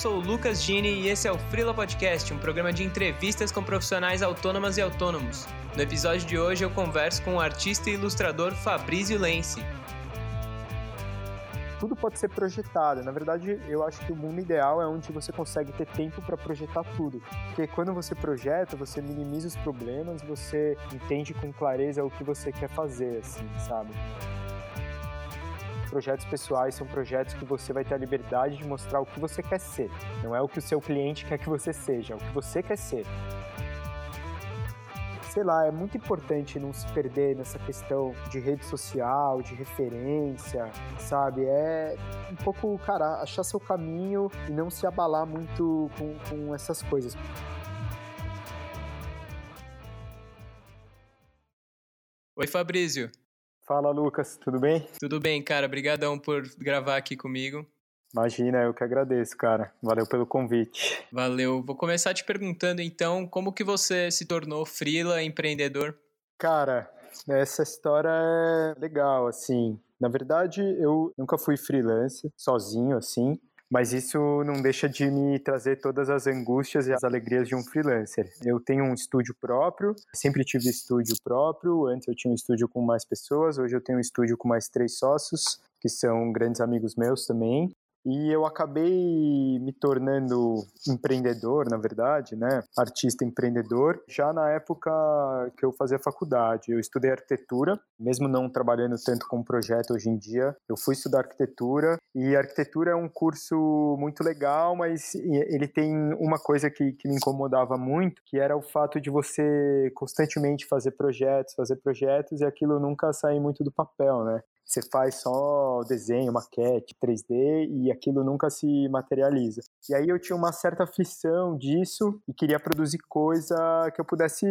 sou o Lucas Gini e esse é o Frila Podcast, um programa de entrevistas com profissionais autônomas e autônomos. No episódio de hoje eu converso com o artista e ilustrador Fabrício Lense. Tudo pode ser projetado. Na verdade, eu acho que o mundo ideal é onde você consegue ter tempo para projetar tudo. Porque quando você projeta, você minimiza os problemas, você entende com clareza o que você quer fazer, assim, sabe? Projetos pessoais são projetos que você vai ter a liberdade de mostrar o que você quer ser. Não é o que o seu cliente quer que você seja, é o que você quer ser. Sei lá, é muito importante não se perder nessa questão de rede social, de referência, sabe? É um pouco, cara, achar seu caminho e não se abalar muito com, com essas coisas. Oi, Fabrício. Fala, Lucas, tudo bem? Tudo bem, cara. Obrigadão por gravar aqui comigo. Imagina, eu que agradeço, cara. Valeu pelo convite. Valeu. Vou começar te perguntando então, como que você se tornou freela empreendedor? Cara, essa história é legal, assim. Na verdade, eu nunca fui freelancer, sozinho, assim. Mas isso não deixa de me trazer todas as angústias e as alegrias de um freelancer. Eu tenho um estúdio próprio, sempre tive estúdio próprio. Antes eu tinha um estúdio com mais pessoas, hoje eu tenho um estúdio com mais três sócios, que são grandes amigos meus também. E eu acabei me tornando empreendedor, na verdade, né? Artista empreendedor, já na época que eu fazia faculdade. Eu estudei arquitetura, mesmo não trabalhando tanto com projeto hoje em dia. Eu fui estudar arquitetura e arquitetura é um curso muito legal, mas ele tem uma coisa que, que me incomodava muito, que era o fato de você constantemente fazer projetos, fazer projetos e aquilo nunca sair muito do papel, né? Você faz só desenho, maquete, 3D e aquilo nunca se materializa. E aí eu tinha uma certa aflição disso e queria produzir coisa que eu pudesse,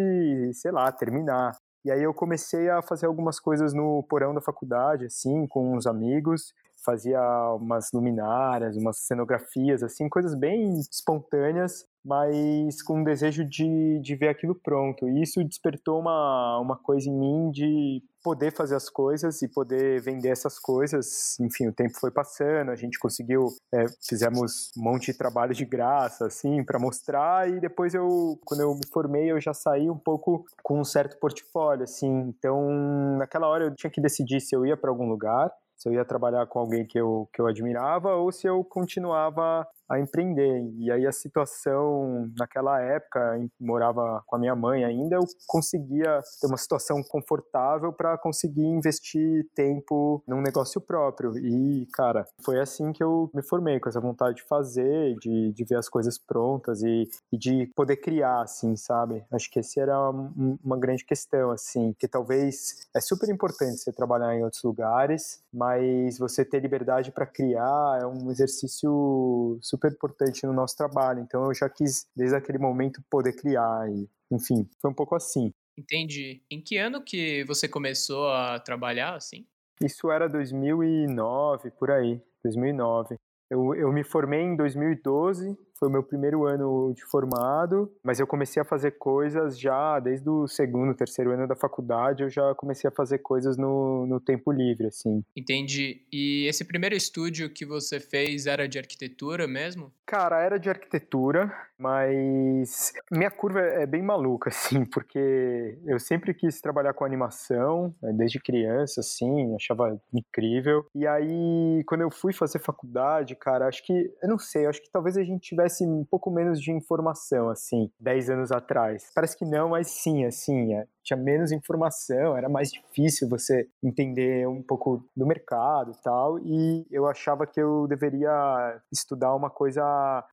sei lá, terminar. E aí eu comecei a fazer algumas coisas no porão da faculdade, assim, com uns amigos, fazia umas luminárias, umas cenografias, assim, coisas bem espontâneas, mas com um desejo de, de ver aquilo pronto. E isso despertou uma, uma coisa em mim de poder fazer as coisas e poder vender essas coisas. Enfim, o tempo foi passando, a gente conseguiu, é, fizemos um monte de trabalho de graça, assim, para mostrar. E depois eu, quando eu me formei, eu já saí um pouco com um certo portfólio, assim. Então, naquela hora eu tinha que decidir se eu ia para algum lugar se eu ia trabalhar com alguém que eu, que eu admirava ou se eu continuava a empreender. E aí a situação naquela época, morava com a minha mãe ainda, eu conseguia ter uma situação confortável para conseguir investir tempo num negócio próprio. E, cara, foi assim que eu me formei, com essa vontade de fazer, de, de ver as coisas prontas e, e de poder criar, assim, sabe? Acho que esse era uma grande questão, assim, que talvez é super importante você trabalhar em outros lugares, mas você ter liberdade para criar é um exercício super super importante no nosso trabalho. Então eu já quis, desde aquele momento, poder criar. E, enfim, foi um pouco assim. Entendi. Em que ano que você começou a trabalhar assim? Isso era 2009, por aí. 2009. Eu, eu me formei em 2012 foi o meu primeiro ano de formado, mas eu comecei a fazer coisas já desde o segundo, terceiro ano da faculdade, eu já comecei a fazer coisas no, no tempo livre, assim. Entendi. E esse primeiro estúdio que você fez era de arquitetura mesmo? Cara, era de arquitetura, mas minha curva é bem maluca, assim, porque eu sempre quis trabalhar com animação, né, desde criança, assim, achava incrível. E aí, quando eu fui fazer faculdade, cara, acho que, eu não sei, acho que talvez a gente tivesse tivesse um pouco menos de informação, assim, 10 anos atrás. Parece que não, mas sim, assim, é, tinha menos informação, era mais difícil você entender um pouco do mercado e tal, e eu achava que eu deveria estudar uma coisa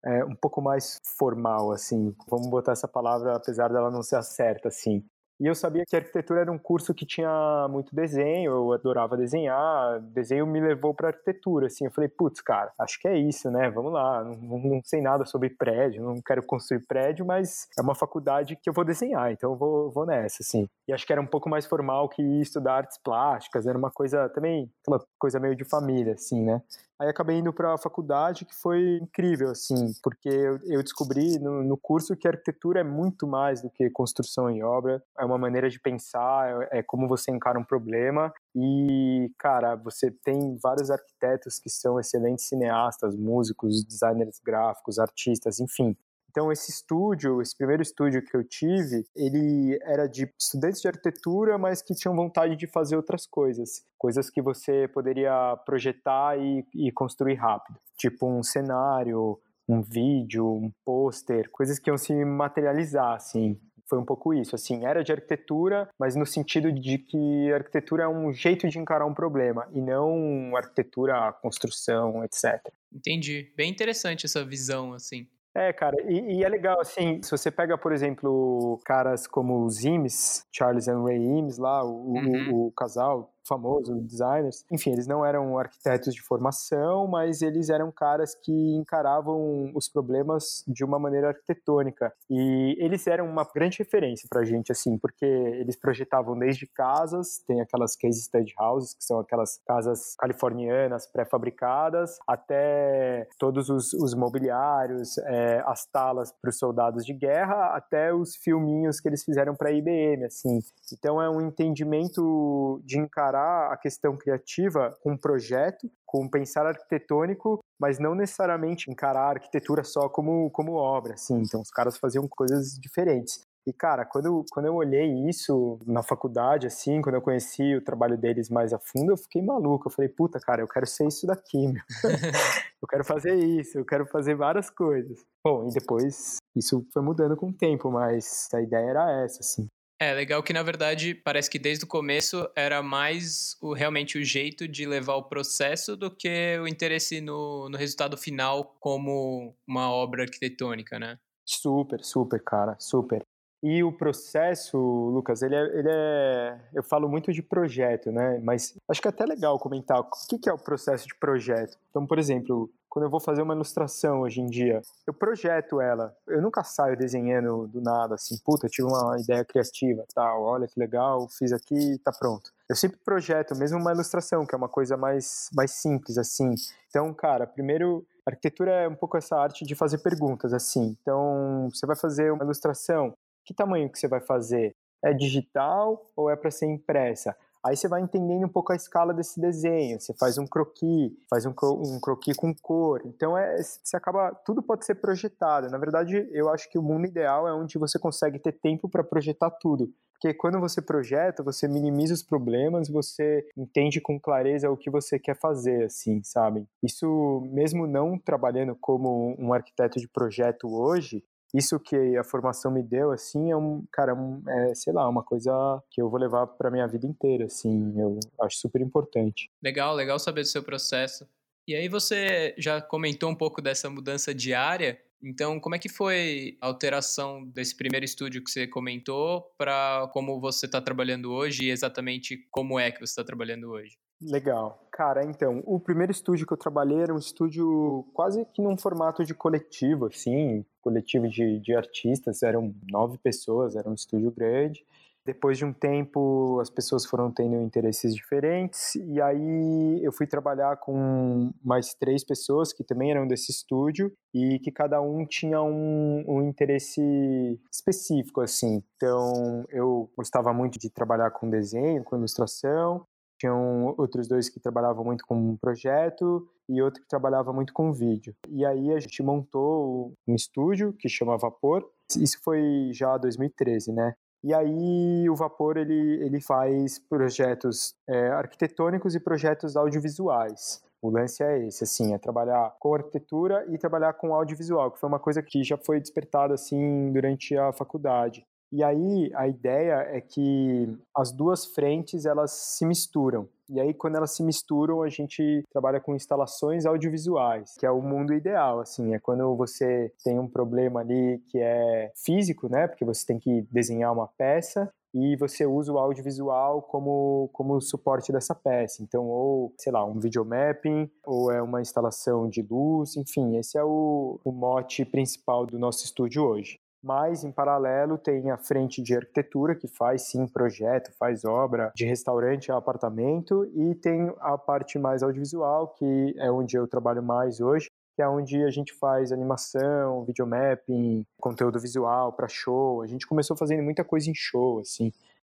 é, um pouco mais formal, assim, vamos botar essa palavra, apesar dela não ser certa, assim. E eu sabia que arquitetura era um curso que tinha muito desenho, eu adorava desenhar, desenho me levou para arquitetura, assim, eu falei, putz, cara, acho que é isso, né, vamos lá, não, não, sei nada sobre prédio, não quero construir prédio, mas é uma faculdade que eu vou desenhar, então eu vou, vou nessa, assim. E acho que era um pouco mais formal que estudar artes plásticas, era uma coisa também, uma coisa meio de família, assim, né. Aí acabei indo para a faculdade, que foi incrível, assim, porque eu, descobri no, no, curso que arquitetura é muito mais do que construção e obra, é uma maneira de pensar, é, é como você encara um problema. E, cara, você tem vários arquitetos que são excelentes cineastas, músicos, designers gráficos, artistas, enfim. Então, esse estúdio, esse primeiro estúdio que eu tive, ele era de estudantes de arquitetura, mas que tinham vontade de fazer outras coisas. Coisas que você poderia projetar e, e construir rápido. Tipo um cenário, um vídeo, um pôster, coisas que iam se materializar, assim foi um pouco isso, assim, era de arquitetura, mas no sentido de que arquitetura é um jeito de encarar um problema e não arquitetura, construção, etc. Entendi. Bem interessante essa visão, assim. É, cara, e, e, é legal, assim, se você pega, por exemplo, caras como os Imes, Charles and Ray Imes lá, o, uhum. o, o casal, famoso, designers. Enfim, eles não eram arquitetos de formação, mas eles eram caras que encaravam os problemas de uma maneira arquitetônica. E eles eram uma grande referência pra gente, assim, porque eles projetavam desde casas, tem aquelas case study houses, que são aquelas casas californianas pré-fabricadas, até todos os, os mobiliários, é, as talas para os soldados de guerra, até os filminhos que eles fizeram para a IBM, assim. Então é um entendimento de encarar encarar a questão criativa com um projeto, com um pensar arquitetônico, mas não necessariamente encarar a arquitetura só como, como obra, assim. Então, os caras faziam coisas diferentes. E, cara, quando, quando eu olhei isso na faculdade, assim, quando eu conheci o trabalho deles mais a fundo, eu fiquei maluco. Eu falei, puta, cara, eu quero ser isso daqui, meu. eu quero fazer isso, eu quero fazer várias coisas. Bom, e depois isso foi mudando com o tempo, mas a ideia era essa, assim. É, legal que na verdade parece que desde o começo era mais o, realmente o jeito de levar o processo do que o interesse no, no resultado final como uma obra arquitetônica, né? Super, super, cara, super. E o processo, Lucas, ele é, ele é, Eu falo muito de projeto, né? Mas acho que é até legal comentar o que, é o processo de projeto. Então, por exemplo, quando eu vou fazer uma ilustração hoje em dia, eu projeto ela. Eu nunca saio desenhando do nada, assim, puta, tive uma ideia criativa, tal, olha que legal, fiz aqui, tá pronto. Eu sempre projeto, mesmo uma ilustração, que é uma coisa mais, mais simples, assim. Então, cara, primeiro, arquitetura é um pouco essa arte de fazer perguntas, assim. Então, você vai fazer uma ilustração, que tamanho que você vai fazer? É digital ou é para ser impressa? Aí você vai entendendo um pouco a escala desse desenho. Você faz um croquis, faz um, um croquis com cor. Então é, você acaba, tudo pode ser projetado. Na verdade, eu acho que o mundo ideal é onde você consegue ter tempo para projetar tudo. Porque quando você projeta, você minimiza os problemas, você entende com clareza o que você quer fazer, assim, sabe? Isso, mesmo não trabalhando como um arquiteto de projeto hoje, isso que a formação me deu, assim, é um, cara, um, é, sei lá, uma coisa que eu vou levar para minha vida inteira, assim, eu acho super importante. Legal, legal saber do seu processo. E aí você já comentou um pouco dessa mudança diária, então como é que foi a alteração desse primeiro estúdio que você comentou para como você está trabalhando hoje e exatamente como é que você está trabalhando hoje? Legal. Cara, então, o primeiro estúdio que eu trabalhei era um estúdio quase que num formato de coletivo, assim, coletivo de, de artistas, eram nove pessoas, era um estúdio grande. Depois de um tempo, as pessoas foram tendo interesses diferentes, e aí eu fui trabalhar com mais três pessoas que também eram desse estúdio, e que cada um tinha um, um interesse específico, assim. Então, eu gostava muito de trabalhar com desenho, com ilustração, tinham outros dois que trabalhavam muito com um projeto e outro que trabalhava muito com vídeo. E aí a gente montou um estúdio que chama Vapor. Isso foi já 2013, né? E aí o Vapor ele, ele faz projetos é, arquitetônicos e projetos audiovisuais. O lance é esse, assim, é trabalhar com arquitetura e trabalhar com audiovisual, que foi uma coisa que já foi despertada, assim, durante a faculdade. E aí a ideia é que as duas frentes elas se misturam. E aí quando elas se misturam, a gente trabalha com instalações audiovisuais, que é o mundo ideal, assim, é quando você tem um problema ali que é físico, né? Porque você tem que desenhar uma peça e você usa o audiovisual como, como suporte dessa peça. Então, ou, sei lá, um videomapping, ou é uma instalação de luz, enfim, esse é o, o mote principal do nosso estúdio hoje. Mas em paralelo tem a frente de arquitetura que faz sim projeto, faz obra de restaurante a apartamento e tem a parte mais audiovisual que é onde eu trabalho mais hoje, que é onde a gente faz animação, videomapping, conteúdo visual para show. A gente começou fazendo muita coisa em show, assim.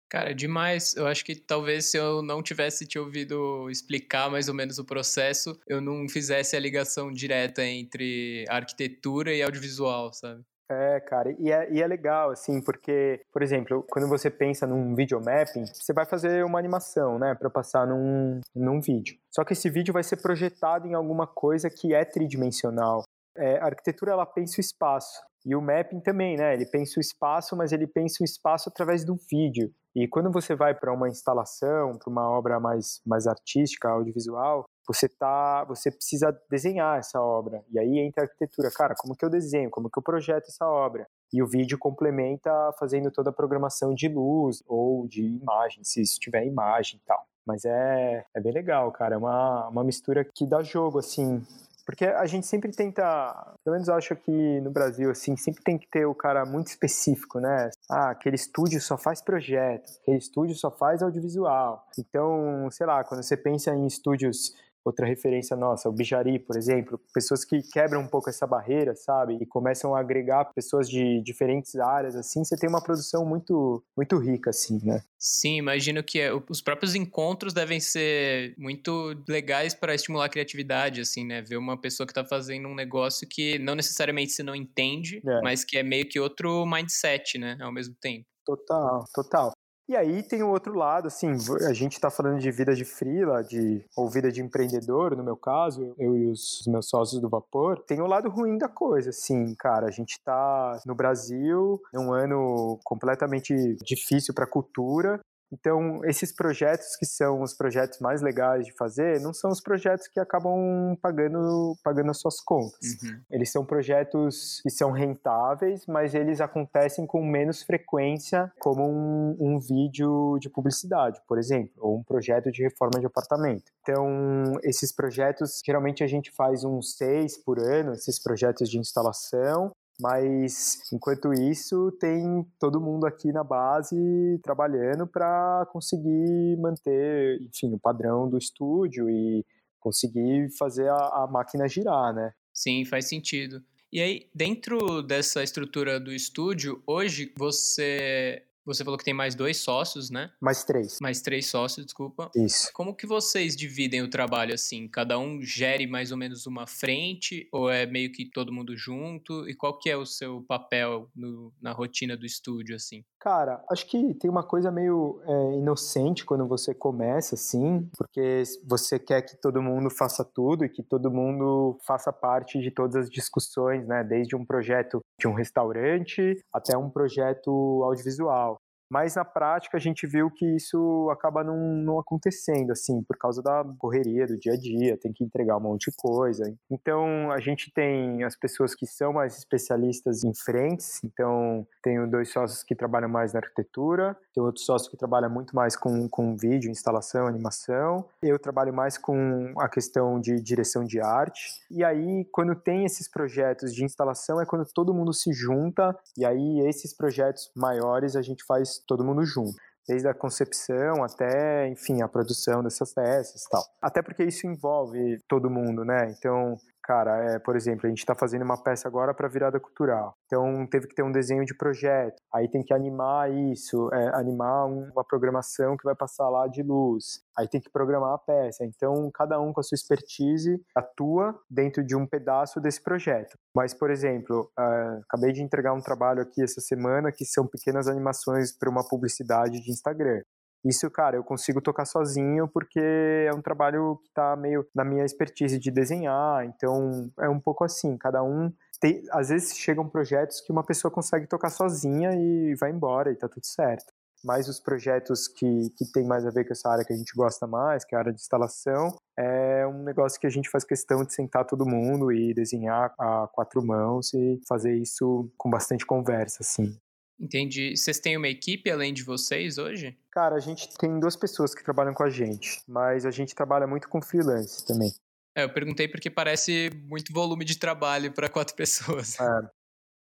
Cara, demais. Eu acho que talvez se eu não tivesse te ouvido explicar mais ou menos o processo, eu não fizesse a ligação direta entre arquitetura e audiovisual, sabe? É, cara, e é, e é legal, assim, porque, por exemplo, quando você pensa num videomapping, você vai fazer uma animação, né, para passar num, num vídeo. Só que esse vídeo vai ser projetado em alguma coisa que é tridimensional. É, a arquitetura, ela pensa o espaço. E o mapping também, né? Ele pensa o espaço, mas ele pensa o espaço através do vídeo. E quando você vai para uma instalação, para uma obra mais, mais artística, audiovisual, você tá, você precisa desenhar essa obra. E aí entra a arquitetura. Cara, como que eu desenho? Como que eu projeto essa obra? E o vídeo complementa fazendo toda a programação de luz ou de imagem, se isso tiver imagem e tal. Mas é, é bem legal, cara. É uma, uma mistura que dá jogo, assim. Porque a gente sempre tenta, pelo menos acho que no Brasil, assim, sempre tem que ter o cara muito específico, né? Ah, aquele estúdio só faz projeto, aquele estúdio só faz audiovisual. Então, sei lá, quando você pensa em estúdios Outra referência nossa, o Bijari, por exemplo, pessoas que quebram um pouco essa barreira, sabe? E começam a agregar pessoas de diferentes áreas, assim, você tem uma produção muito, muito rica, assim, né? Sim, imagino que é, os próprios encontros devem ser muito legais para estimular a criatividade, assim, né? Ver uma pessoa que está fazendo um negócio que não necessariamente você não entende, é. mas que é meio que outro mindset, né? Ao mesmo tempo. Total, total. E aí tem o outro lado, assim, a gente está falando de vida de freela, de, ou vida de empreendedor, no meu caso, eu e os meus sócios do Vapor, tem o lado ruim da coisa, assim, cara, a gente está no Brasil, num ano completamente difícil para a cultura, então, esses projetos que são os projetos mais legais de fazer, não são os projetos que acabam pagando, pagando as suas contas. Uhum. Eles são projetos que são rentáveis, mas eles acontecem com menos frequência, como um, um vídeo de publicidade, por exemplo, ou um projeto de reforma de apartamento. Então, esses projetos, geralmente a gente faz uns seis por ano, esses projetos de instalação, mas enquanto isso, tem todo mundo aqui na base trabalhando para conseguir manter, enfim, o padrão do estúdio e conseguir fazer a, a máquina girar, né? Sim, faz sentido. E aí, dentro dessa estrutura do estúdio, hoje você você falou que tem mais dois sócios, né? Mais três. Mais três sócios, desculpa. Isso. Como que vocês dividem o trabalho assim? Cada um gere mais ou menos uma frente ou é meio que todo mundo junto? E qual que é o seu papel no, na rotina do estúdio assim? Cara, acho que tem uma coisa meio é, inocente quando você começa assim, porque você quer que todo mundo faça tudo e que todo mundo faça parte de todas as discussões, né? Desde um projeto de um restaurante até um projeto audiovisual. Mas na prática a gente viu que isso acaba não, não acontecendo, assim, por causa da correria do dia a dia, tem que entregar um monte de coisa. Então a gente tem as pessoas que são mais especialistas em frentes, então tenho dois sócios que trabalham mais na arquitetura, tem outro sócio que trabalha muito mais com, com vídeo, instalação, animação. Eu trabalho mais com a questão de direção de arte. E aí, quando tem esses projetos de instalação, é quando todo mundo se junta, e aí esses projetos maiores a gente faz todo mundo junto desde a concepção até, enfim, a produção dessas peças e tal. Até porque isso envolve todo mundo, né? Então, cara, é, por exemplo, a gente está fazendo uma peça agora para virada cultural. Então teve que ter um desenho de projeto. Aí tem que animar isso, é, animar uma programação que vai passar lá de luz. Aí tem que programar a peça. Então cada um com a sua expertise atua dentro de um pedaço desse projeto. Mas, por exemplo, uh, acabei de entregar um trabalho aqui essa semana que são pequenas animações para uma publicidade de Instagram. Isso, cara, eu consigo tocar sozinho porque é um trabalho que tá meio na minha expertise de desenhar, então é um pouco assim, cada um tem, às vezes chegam projetos que uma pessoa consegue tocar sozinha e vai embora e tá tudo certo. Mas os projetos que, que tem mais a ver com essa área que a gente gosta mais, que é a área de instalação, é um negócio que a gente faz questão de sentar todo mundo e desenhar a quatro mãos e fazer isso com bastante conversa, assim. Entendi. Vocês têm uma equipe além de vocês hoje? Cara, a gente tem duas pessoas que trabalham com a gente, mas a gente trabalha muito com freelance também. É, eu perguntei porque parece muito volume de trabalho para quatro pessoas. É.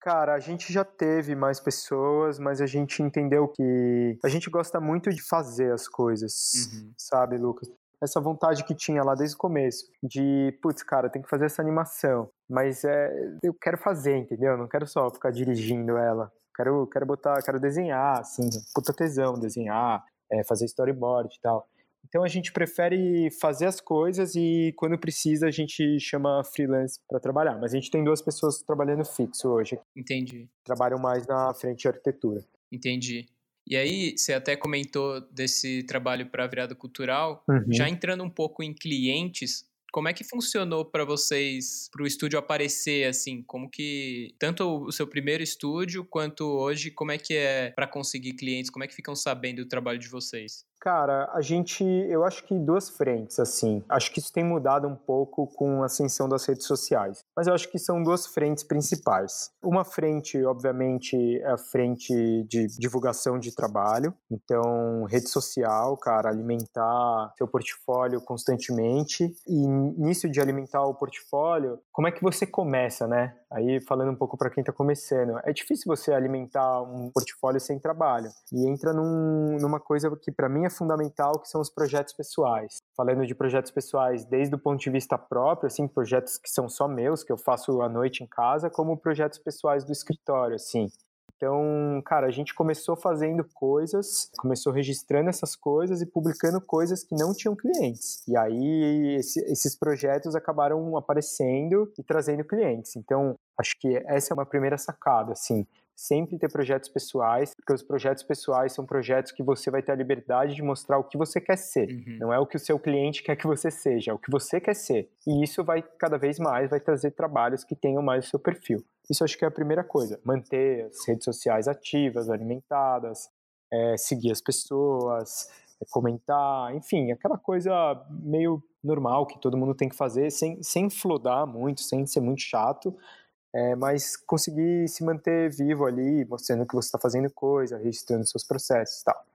Cara, a gente já teve mais pessoas, mas a gente entendeu que a gente gosta muito de fazer as coisas, uhum. sabe, Lucas? Essa vontade que tinha lá desde o começo, de, putz, cara, tem que fazer essa animação, mas é, eu quero fazer, entendeu? Não quero só ficar dirigindo ela. Quero, quero botar, quero desenhar, assim, puta tesão, desenhar, é, fazer storyboard e tal. Então a gente prefere fazer as coisas e quando precisa a gente chama freelance para trabalhar. Mas a gente tem duas pessoas trabalhando fixo hoje. Entendi. Trabalham mais na frente de arquitetura. Entendi. E aí, você até comentou desse trabalho para a virada cultural. Uhum. Já entrando um pouco em clientes, como é que funcionou para vocês, para o estúdio aparecer assim? Como que tanto o seu primeiro estúdio quanto hoje, como é que é para conseguir clientes? Como é que ficam sabendo do trabalho de vocês? Cara, a gente, eu acho que duas frentes, assim. Acho que isso tem mudado um pouco com a ascensão das redes sociais. Mas eu acho que são duas frentes principais. Uma frente, obviamente, é a frente de divulgação de trabalho. Então, rede social, cara, alimentar seu portfólio constantemente. E nisso de alimentar o portfólio, como é que você começa, né? Aí, falando um pouco para quem está começando, é difícil você alimentar um portfólio sem trabalho. E entra num, numa coisa que para mim é fundamental, que são os projetos pessoais. Falando de projetos pessoais desde o ponto de vista próprio, assim, projetos que são só meus, que eu faço à noite em casa, como projetos pessoais do escritório, assim. Então, cara, a gente começou fazendo coisas, começou registrando essas coisas e publicando coisas que não tinham clientes. E aí esse, esses projetos acabaram aparecendo e trazendo clientes. Então, acho que essa é uma primeira sacada, assim sempre ter projetos pessoais, porque os projetos pessoais são projetos que você vai ter a liberdade de mostrar o que você quer ser. Uhum. Não é o que o seu cliente quer que você seja, é o que você quer ser. E isso vai cada vez mais vai trazer trabalhos que tenham mais o seu perfil. Isso acho que é a primeira coisa. Manter as redes sociais ativas, alimentadas, é, seguir as pessoas, é, comentar, enfim, aquela coisa meio normal que todo mundo tem que fazer sem, sem flodar muito, sem ser muito chato, é, mas conseguir se manter vivo ali, mostrando que você está fazendo coisa, registrando seus processos e tal.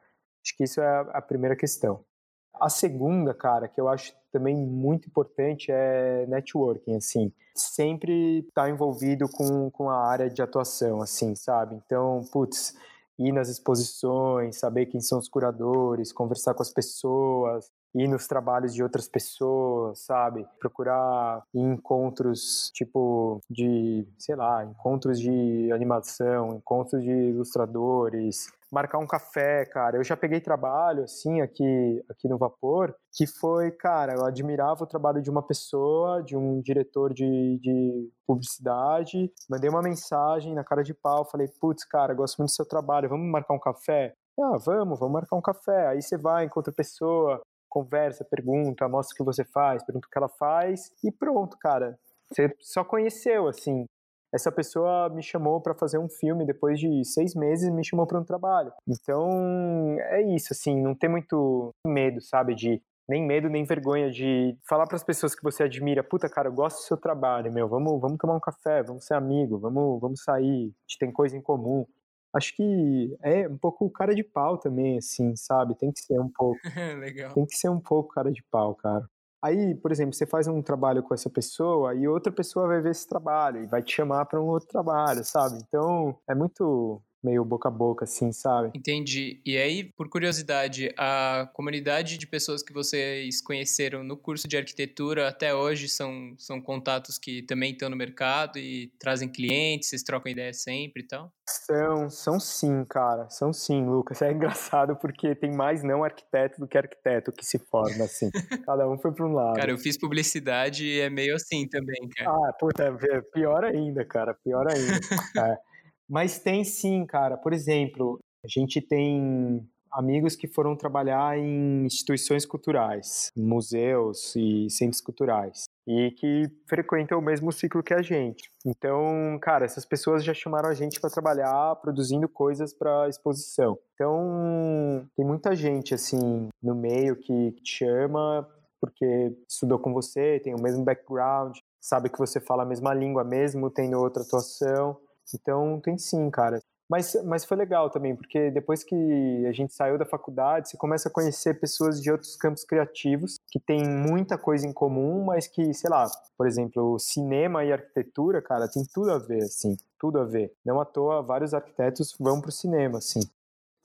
Acho que isso é a primeira questão. A segunda, cara, que eu acho também muito importante é networking, assim. Sempre estar tá envolvido com, com a área de atuação, assim, sabe? Então, putz, ir nas exposições, saber quem são os curadores, conversar com as pessoas, ir nos trabalhos de outras pessoas, sabe? Procurar encontros tipo de, sei lá, encontros de animação, encontros de ilustradores, marcar um café, cara. Eu já peguei trabalho, assim, aqui, aqui no Vapor, que foi, cara, eu admirava o trabalho de uma pessoa, de um diretor de, de publicidade, mandei uma mensagem na cara de pau, falei, putz, cara, gosto muito do seu trabalho, vamos marcar um café? Ah, vamos, vamos marcar um café. Aí você vai, encontra pessoa, conversa, pergunta, mostra o que você faz, pergunta o que ela faz e pronto, cara. Você só conheceu, assim. Essa pessoa me chamou para fazer um filme depois de seis meses, me chamou para um trabalho. Então é isso, assim, não tem muito medo, sabe, de nem medo nem vergonha de falar para as pessoas que você admira, puta cara, eu gosto do seu trabalho, meu, vamos, vamos tomar um café, vamos ser amigo, vamos, vamos sair, a gente tem coisa em comum acho que é um pouco cara de pau também, assim, sabe? Tem que ser um pouco. Legal. Tem que ser um pouco cara de pau, cara. Aí, por exemplo, você faz um trabalho com essa pessoa e outra pessoa vai ver esse trabalho e vai te chamar para um outro trabalho, sabe? Então, é muito meio boca a boca, assim, sabe? Entendi. E aí, por curiosidade, a comunidade de pessoas que vocês conheceram no curso de arquitetura até hoje são, são contatos que também estão no mercado e trazem clientes, vocês trocam ideia sempre e tal? São, são sim, cara. São sim, Lucas. É engraçado porque tem mais não arquiteto do que arquiteto que se forma, assim. Cada um foi para um lado. Cara, eu fiz publicidade e é meio assim também, cara. Ah, puta, é pior ainda, cara. Pior ainda. é. Mas tem sim, cara. Por exemplo, a gente tem amigos que foram trabalhar em instituições culturais, museus e centros culturais, e que frequentam o mesmo ciclo que a gente. Então, cara, essas pessoas já chamaram a gente para trabalhar produzindo coisas para exposição. Então, tem muita gente assim no meio que te chama porque estudou com você, tem o mesmo background, sabe que você fala a mesma língua mesmo tendo outra atuação. Então, tem sim, cara. Mas, mas foi legal também, porque depois que a gente saiu da faculdade, você começa a conhecer pessoas de outros campos criativos que têm muita coisa em comum, mas que, sei lá, por exemplo, cinema e arquitetura, cara, tem tudo a ver, assim, tudo a ver. Não à toa, vários arquitetos vão pro cinema, assim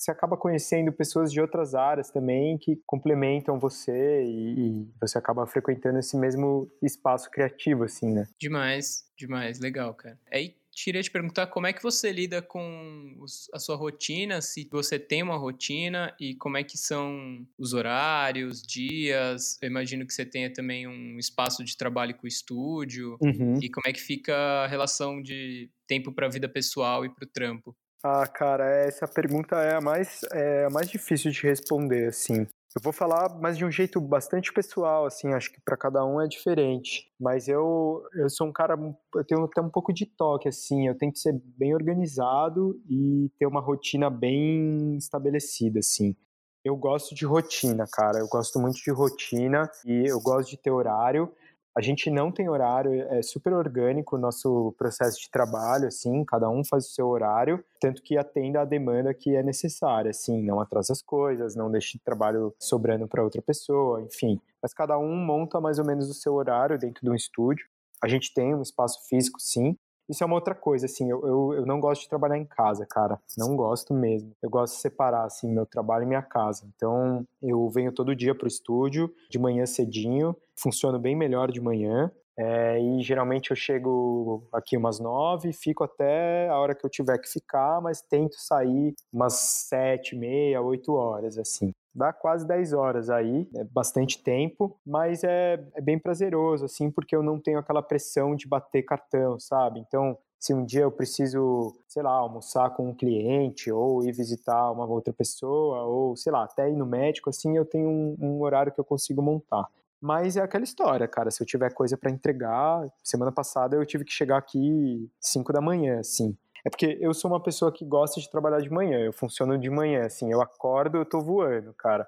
você acaba conhecendo pessoas de outras áreas também que complementam você e, e, você acaba frequentando esse mesmo espaço criativo, assim, né? Demais, demais, legal, cara. Aí queria te perguntar como é que você lida com os, a sua rotina, se você tem uma rotina e como é que são os horários, dias. Eu imagino que você tenha também um espaço de trabalho com o estúdio. Uhum. E como é que fica a relação de tempo para a vida pessoal e para o trampo? Ah, cara, essa pergunta é a mais, é a mais difícil de responder, assim. Eu vou falar, mas de um jeito bastante pessoal, assim, acho que para cada um é diferente. Mas eu, eu sou um cara, eu tenho até um pouco de toque, assim, eu tenho que ser bem organizado e ter uma rotina bem estabelecida, assim. Eu gosto de rotina, cara, eu gosto muito de rotina e eu gosto de ter horário. A gente não tem horário, é super orgânico o nosso processo de trabalho, assim, cada um faz o seu horário, tanto que atenda a demanda que é necessária, assim, não atrasa as coisas, não deixe trabalho sobrando para outra pessoa, enfim. Mas cada um monta mais ou menos o seu horário dentro de um estúdio. A gente tem um espaço físico, sim, isso é uma outra coisa, assim, eu, eu, eu, não gosto de trabalhar em casa, cara. Não gosto mesmo. Eu gosto de separar, assim, meu trabalho e minha casa. Então, eu venho todo dia pro estúdio, de manhã cedinho, funciono bem melhor de manhã. É, e geralmente eu chego aqui umas nove, fico até a hora que eu tiver que ficar, mas tento sair umas sete, meia, oito horas, assim dá quase 10 horas aí, é bastante tempo, mas é, é bem prazeroso, assim, porque eu não tenho aquela pressão de bater cartão, sabe? Então, se um dia eu preciso, sei lá, almoçar com um cliente ou ir visitar uma outra pessoa ou, sei lá, até ir no médico, assim, eu tenho um, um horário que eu consigo montar. Mas é aquela história, cara, se eu tiver coisa para entregar, semana passada eu tive que chegar aqui 5 da manhã, assim. É porque eu sou uma pessoa que gosta de trabalhar de manhã, eu funciono de manhã, assim, eu acordo, eu tô voando, cara.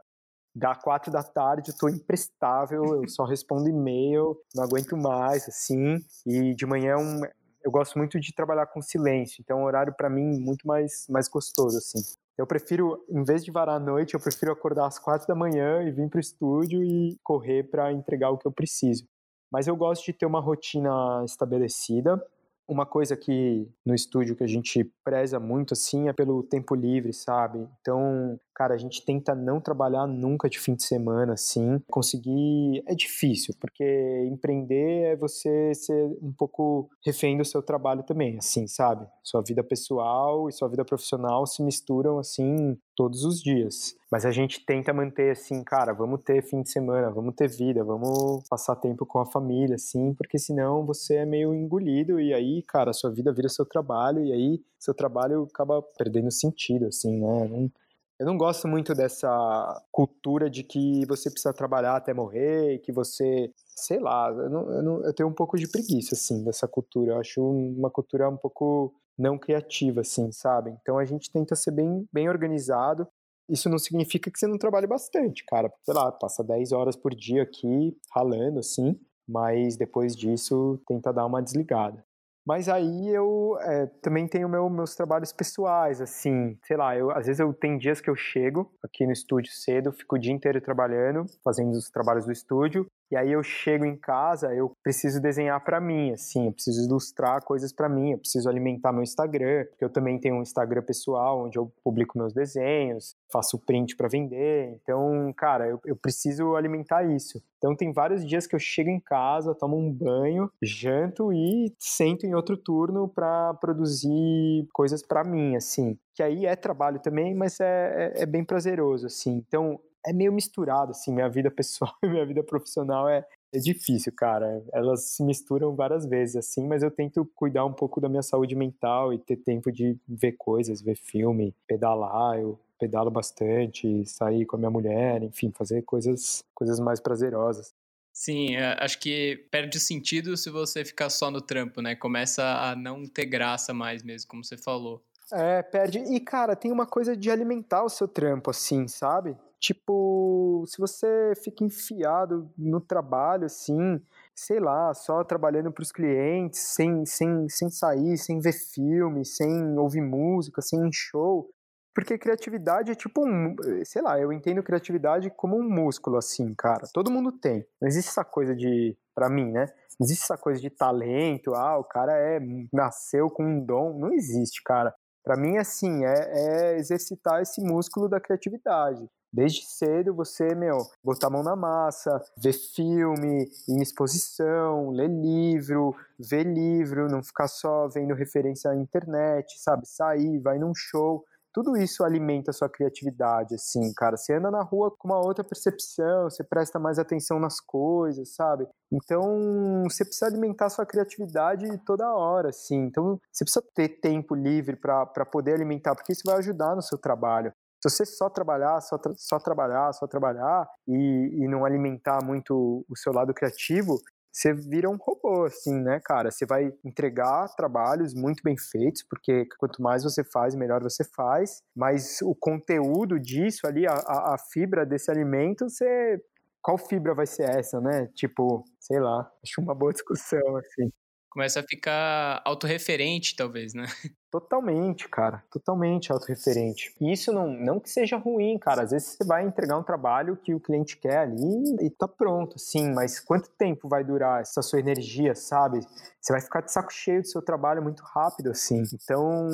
Dá quatro da tarde, eu tô imprestável, eu só respondo e-mail, não aguento mais, assim, e de manhã é um, eu gosto muito de trabalhar com silêncio, então é um horário para mim muito mais, mais gostoso, assim. Eu prefiro, em vez de varar a noite, eu prefiro acordar às quatro da manhã e vir pro estúdio e correr para entregar o que eu preciso. Mas eu gosto de ter uma rotina estabelecida, uma coisa que no estúdio que a gente preza muito assim é pelo tempo livre, sabe? Então, cara, a gente tenta não trabalhar nunca de fim de semana, assim. Conseguir é difícil, porque empreender é você ser um pouco refém do seu trabalho também, assim, sabe? Sua vida pessoal e sua vida profissional se misturam, assim, todos os dias. Mas a gente tenta manter, assim, cara, vamos ter fim de semana, vamos ter vida, vamos passar tempo com a família, assim, porque senão você é meio engolido e aí, cara, sua vida vira seu trabalho e aí seu trabalho acaba perdendo sentido, assim, né? Não eu não gosto muito dessa cultura de que você precisa trabalhar até morrer, que você, sei lá, eu, não, eu, não, eu tenho um pouco de preguiça, assim, dessa cultura. Eu acho uma cultura um pouco não criativa, assim, sabe? Então a gente tenta ser bem, bem organizado. Isso não significa que você não trabalhe bastante, cara. Sei lá, passa 10 horas por dia aqui, ralando, assim, mas depois disso tenta dar uma desligada. Mas aí eu é, também tenho meu, meus trabalhos pessoais, assim, sei lá, eu, às vezes eu tenho dias que eu chego aqui no estúdio cedo, fico o dia inteiro trabalhando, fazendo os trabalhos do estúdio, e aí eu chego em casa, eu preciso desenhar para mim, assim, eu preciso ilustrar coisas para mim, eu preciso alimentar meu Instagram, porque eu também tenho um Instagram pessoal onde eu publico meus desenhos, faço print para vender. Então, cara, eu, eu preciso alimentar isso. Então tem vários dias que eu chego em casa, tomo um banho, janto e sento em outro turno para produzir coisas para mim, assim. Que aí é trabalho também, mas é, é, é bem prazeroso, assim. Então é meio misturado, assim, minha vida pessoal e minha vida profissional é, é difícil, cara. Elas se misturam várias vezes, assim, mas eu tento cuidar um pouco da minha saúde mental e ter tempo de ver coisas, ver filme, pedalar, eu pedalo bastante, sair com a minha mulher, enfim, fazer coisas, coisas mais prazerosas. Sim, é, acho que perde sentido se você ficar só no trampo, né? Começa a não ter graça mais mesmo, como você falou. É, perde. E, cara, tem uma coisa de alimentar o seu trampo, assim, sabe? Tipo, se você fica enfiado no trabalho, assim, sei lá, só trabalhando para os clientes, sem, sem, sem sair, sem ver filme, sem ouvir música, sem show. Porque criatividade é tipo um. Sei lá, eu entendo criatividade como um músculo, assim, cara. Todo mundo tem. Não existe essa coisa de. para mim, né? Não existe essa coisa de talento, ah, o cara é nasceu com um dom. Não existe, cara. Para mim, assim, é, é exercitar esse músculo da criatividade. Desde cedo você, meu, botar a mão na massa, ver filme, ir em exposição, ler livro, ver livro, não ficar só vendo referência na internet, sabe? Sair, vai num show. Tudo isso alimenta a sua criatividade, assim, cara. Você anda na rua com uma outra percepção, você presta mais atenção nas coisas, sabe? Então, você precisa alimentar a sua criatividade toda hora, assim. Então, você precisa ter tempo livre para poder alimentar, porque isso vai ajudar no seu trabalho. Se você só trabalhar, só, tra só trabalhar, só trabalhar e, e não alimentar muito o seu lado criativo, você vira um robô, assim, né, cara? Você vai entregar trabalhos muito bem feitos, porque quanto mais você faz, melhor você faz, mas o conteúdo disso ali, a, a fibra desse alimento, você. Qual fibra vai ser essa, né? Tipo, sei lá, acho uma boa discussão, assim começa a ficar autorreferente, talvez, né? Totalmente, cara. Totalmente autorreferente. E isso não, não que seja ruim, cara. Às vezes você vai entregar um trabalho que o cliente quer ali e tá pronto, sim. Mas quanto tempo vai durar essa sua energia, sabe? Você vai ficar de saco cheio do seu trabalho muito rápido, assim. Então,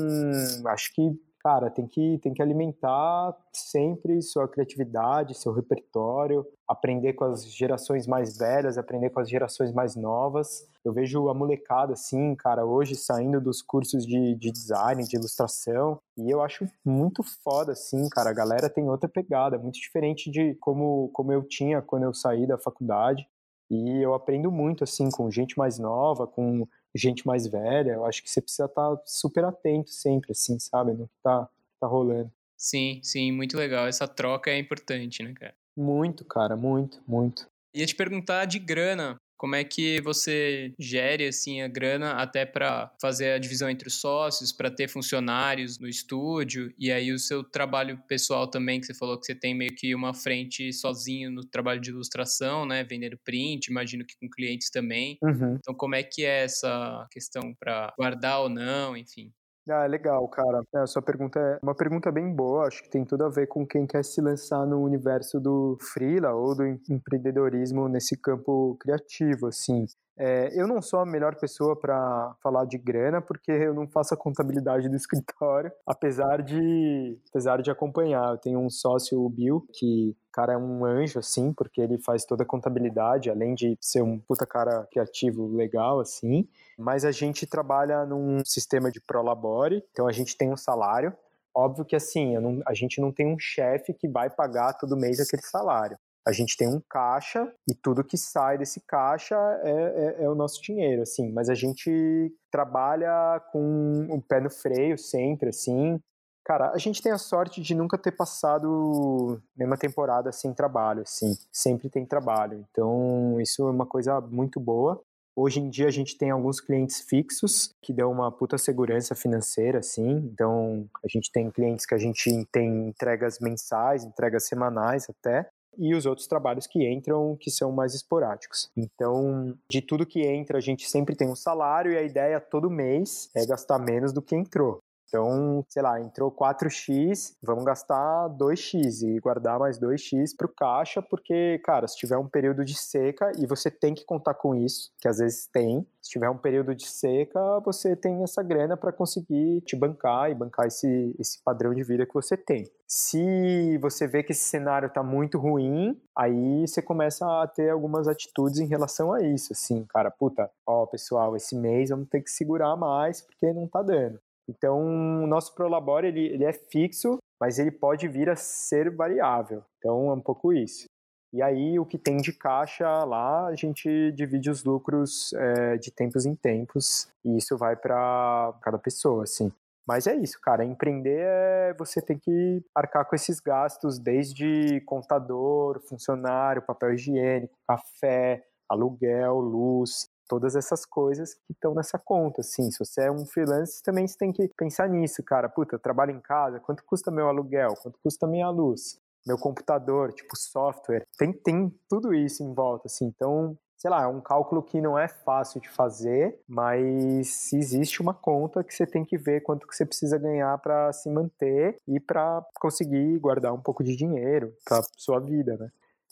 acho que cara, tem que, tem que alimentar sempre sua criatividade, seu repertório, aprender com as gerações mais velhas, aprender com as gerações mais novas. Eu vejo a molecada, assim, cara, hoje saindo dos cursos de, de design, de ilustração, e eu acho muito foda, assim, cara. A galera tem outra pegada, muito diferente de como, como eu tinha quando eu saí da faculdade. E eu aprendo muito, assim, com gente mais nova, com gente mais velha, eu acho que você precisa estar tá super atento sempre, assim, sabe, no que tá, tá rolando. Sim, sim, muito legal. Essa troca é importante, né, cara? Muito, cara, muito, muito. Ia te perguntar de grana. Como é que você gere assim a grana até para fazer a divisão entre os sócios, para ter funcionários no estúdio e aí o seu trabalho pessoal também que você falou que você tem meio que uma frente sozinho no trabalho de ilustração, né, vendendo print, imagino que com clientes também. Uhum. Então como é que é essa questão para guardar ou não, enfim? Ah, legal, cara. É, sua pergunta é uma pergunta bem boa, acho que tem tudo a ver com quem quer se lançar no universo do freela ou do empreendedorismo nesse campo criativo, assim. É, eu não sou a melhor pessoa para falar de grana, porque eu não faço a contabilidade do escritório, apesar de, apesar de acompanhar. Eu tenho um sócio, o Bill, que cara é um anjo, assim, porque ele faz toda a contabilidade, além de ser um puta cara criativo legal, assim. Mas a gente trabalha num sistema de prolabore, então a gente tem um salário. Óbvio que, assim, não, a gente não tem um chefe que vai pagar todo mês aquele salário. A gente tem um caixa e tudo que sai desse caixa é, é, é, o nosso dinheiro, assim. Mas a gente trabalha com o pé no freio sempre, assim. Cara, a gente tem a sorte de nunca ter passado nenhuma temporada sem trabalho, assim. Sempre tem trabalho. Então, isso é uma coisa muito boa. Hoje em dia a gente tem alguns clientes fixos que dão uma puta segurança financeira, assim. Então, a gente tem clientes que a gente tem entregas mensais, entregas semanais até e os outros trabalhos que entram que são mais esporádicos. Então, de tudo que entra, a gente sempre tem um salário e a ideia todo mês é gastar menos do que entrou. Então, sei lá, entrou 4x, vamos gastar 2x e guardar mais 2x para o caixa, porque, cara, se tiver um período de seca, e você tem que contar com isso, que às vezes tem, se tiver um período de seca, você tem essa grana para conseguir te bancar e bancar esse, esse padrão de vida que você tem. Se você vê que esse cenário está muito ruim, aí você começa a ter algumas atitudes em relação a isso, assim, cara, puta, ó, pessoal, esse mês vamos ter que segurar mais porque não tá dando. Então, o nosso Prolabore ele, ele é fixo, mas ele pode vir a ser variável. Então, é um pouco isso. E aí, o que tem de caixa lá, a gente divide os lucros é, de tempos em tempos, e isso vai para cada pessoa, assim. Mas é isso, cara. Empreender é você tem que arcar com esses gastos, desde contador, funcionário, papel higiênico, café, aluguel, luz, todas essas coisas que estão nessa conta, assim. Se você é um freelance, também você tem que pensar nisso, cara. Puta, eu trabalho em casa, quanto custa meu aluguel? Quanto custa minha luz? Meu computador, tipo software. Tem, tem tudo isso em volta, assim. Então, sei lá, é um cálculo que não é fácil de fazer, mas existe uma conta que você tem que ver quanto que você precisa ganhar para se manter e para conseguir guardar um pouco de dinheiro para sua vida, né?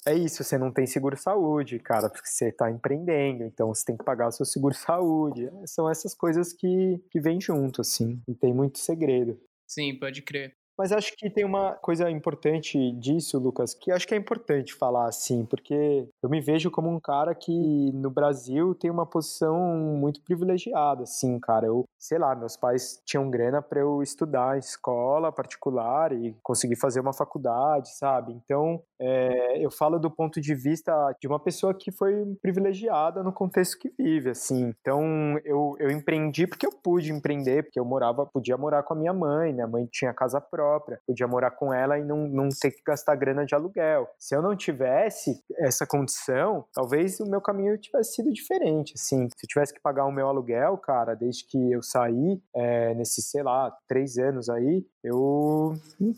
É isso, você não tem seguro-saúde, cara, porque você está empreendendo, então você tem que pagar o seu seguro-saúde. São essas coisas que, que vêm junto, assim, não tem muito segredo. Sim, pode crer. Mas acho que tem uma coisa importante disso, Lucas, que acho que é importante falar assim, porque eu me vejo como um cara que no Brasil tem uma posição muito privilegiada, assim, cara. Eu, sei lá, meus pais tinham grana para eu estudar em escola particular e conseguir fazer uma faculdade, sabe? Então, é, eu falo do ponto de vista de uma pessoa que foi privilegiada no contexto que vive, assim. Então, eu, eu empreendi porque eu pude empreender, porque eu morava, podia morar com a minha mãe, minha mãe tinha casa própria própria, podia morar com ela e não, não ter que gastar grana de aluguel. Se eu não tivesse essa condição, talvez o meu caminho tivesse sido diferente, assim. Se eu tivesse que pagar o meu aluguel, cara, desde que eu saí, é, nesses, sei lá, três anos aí, eu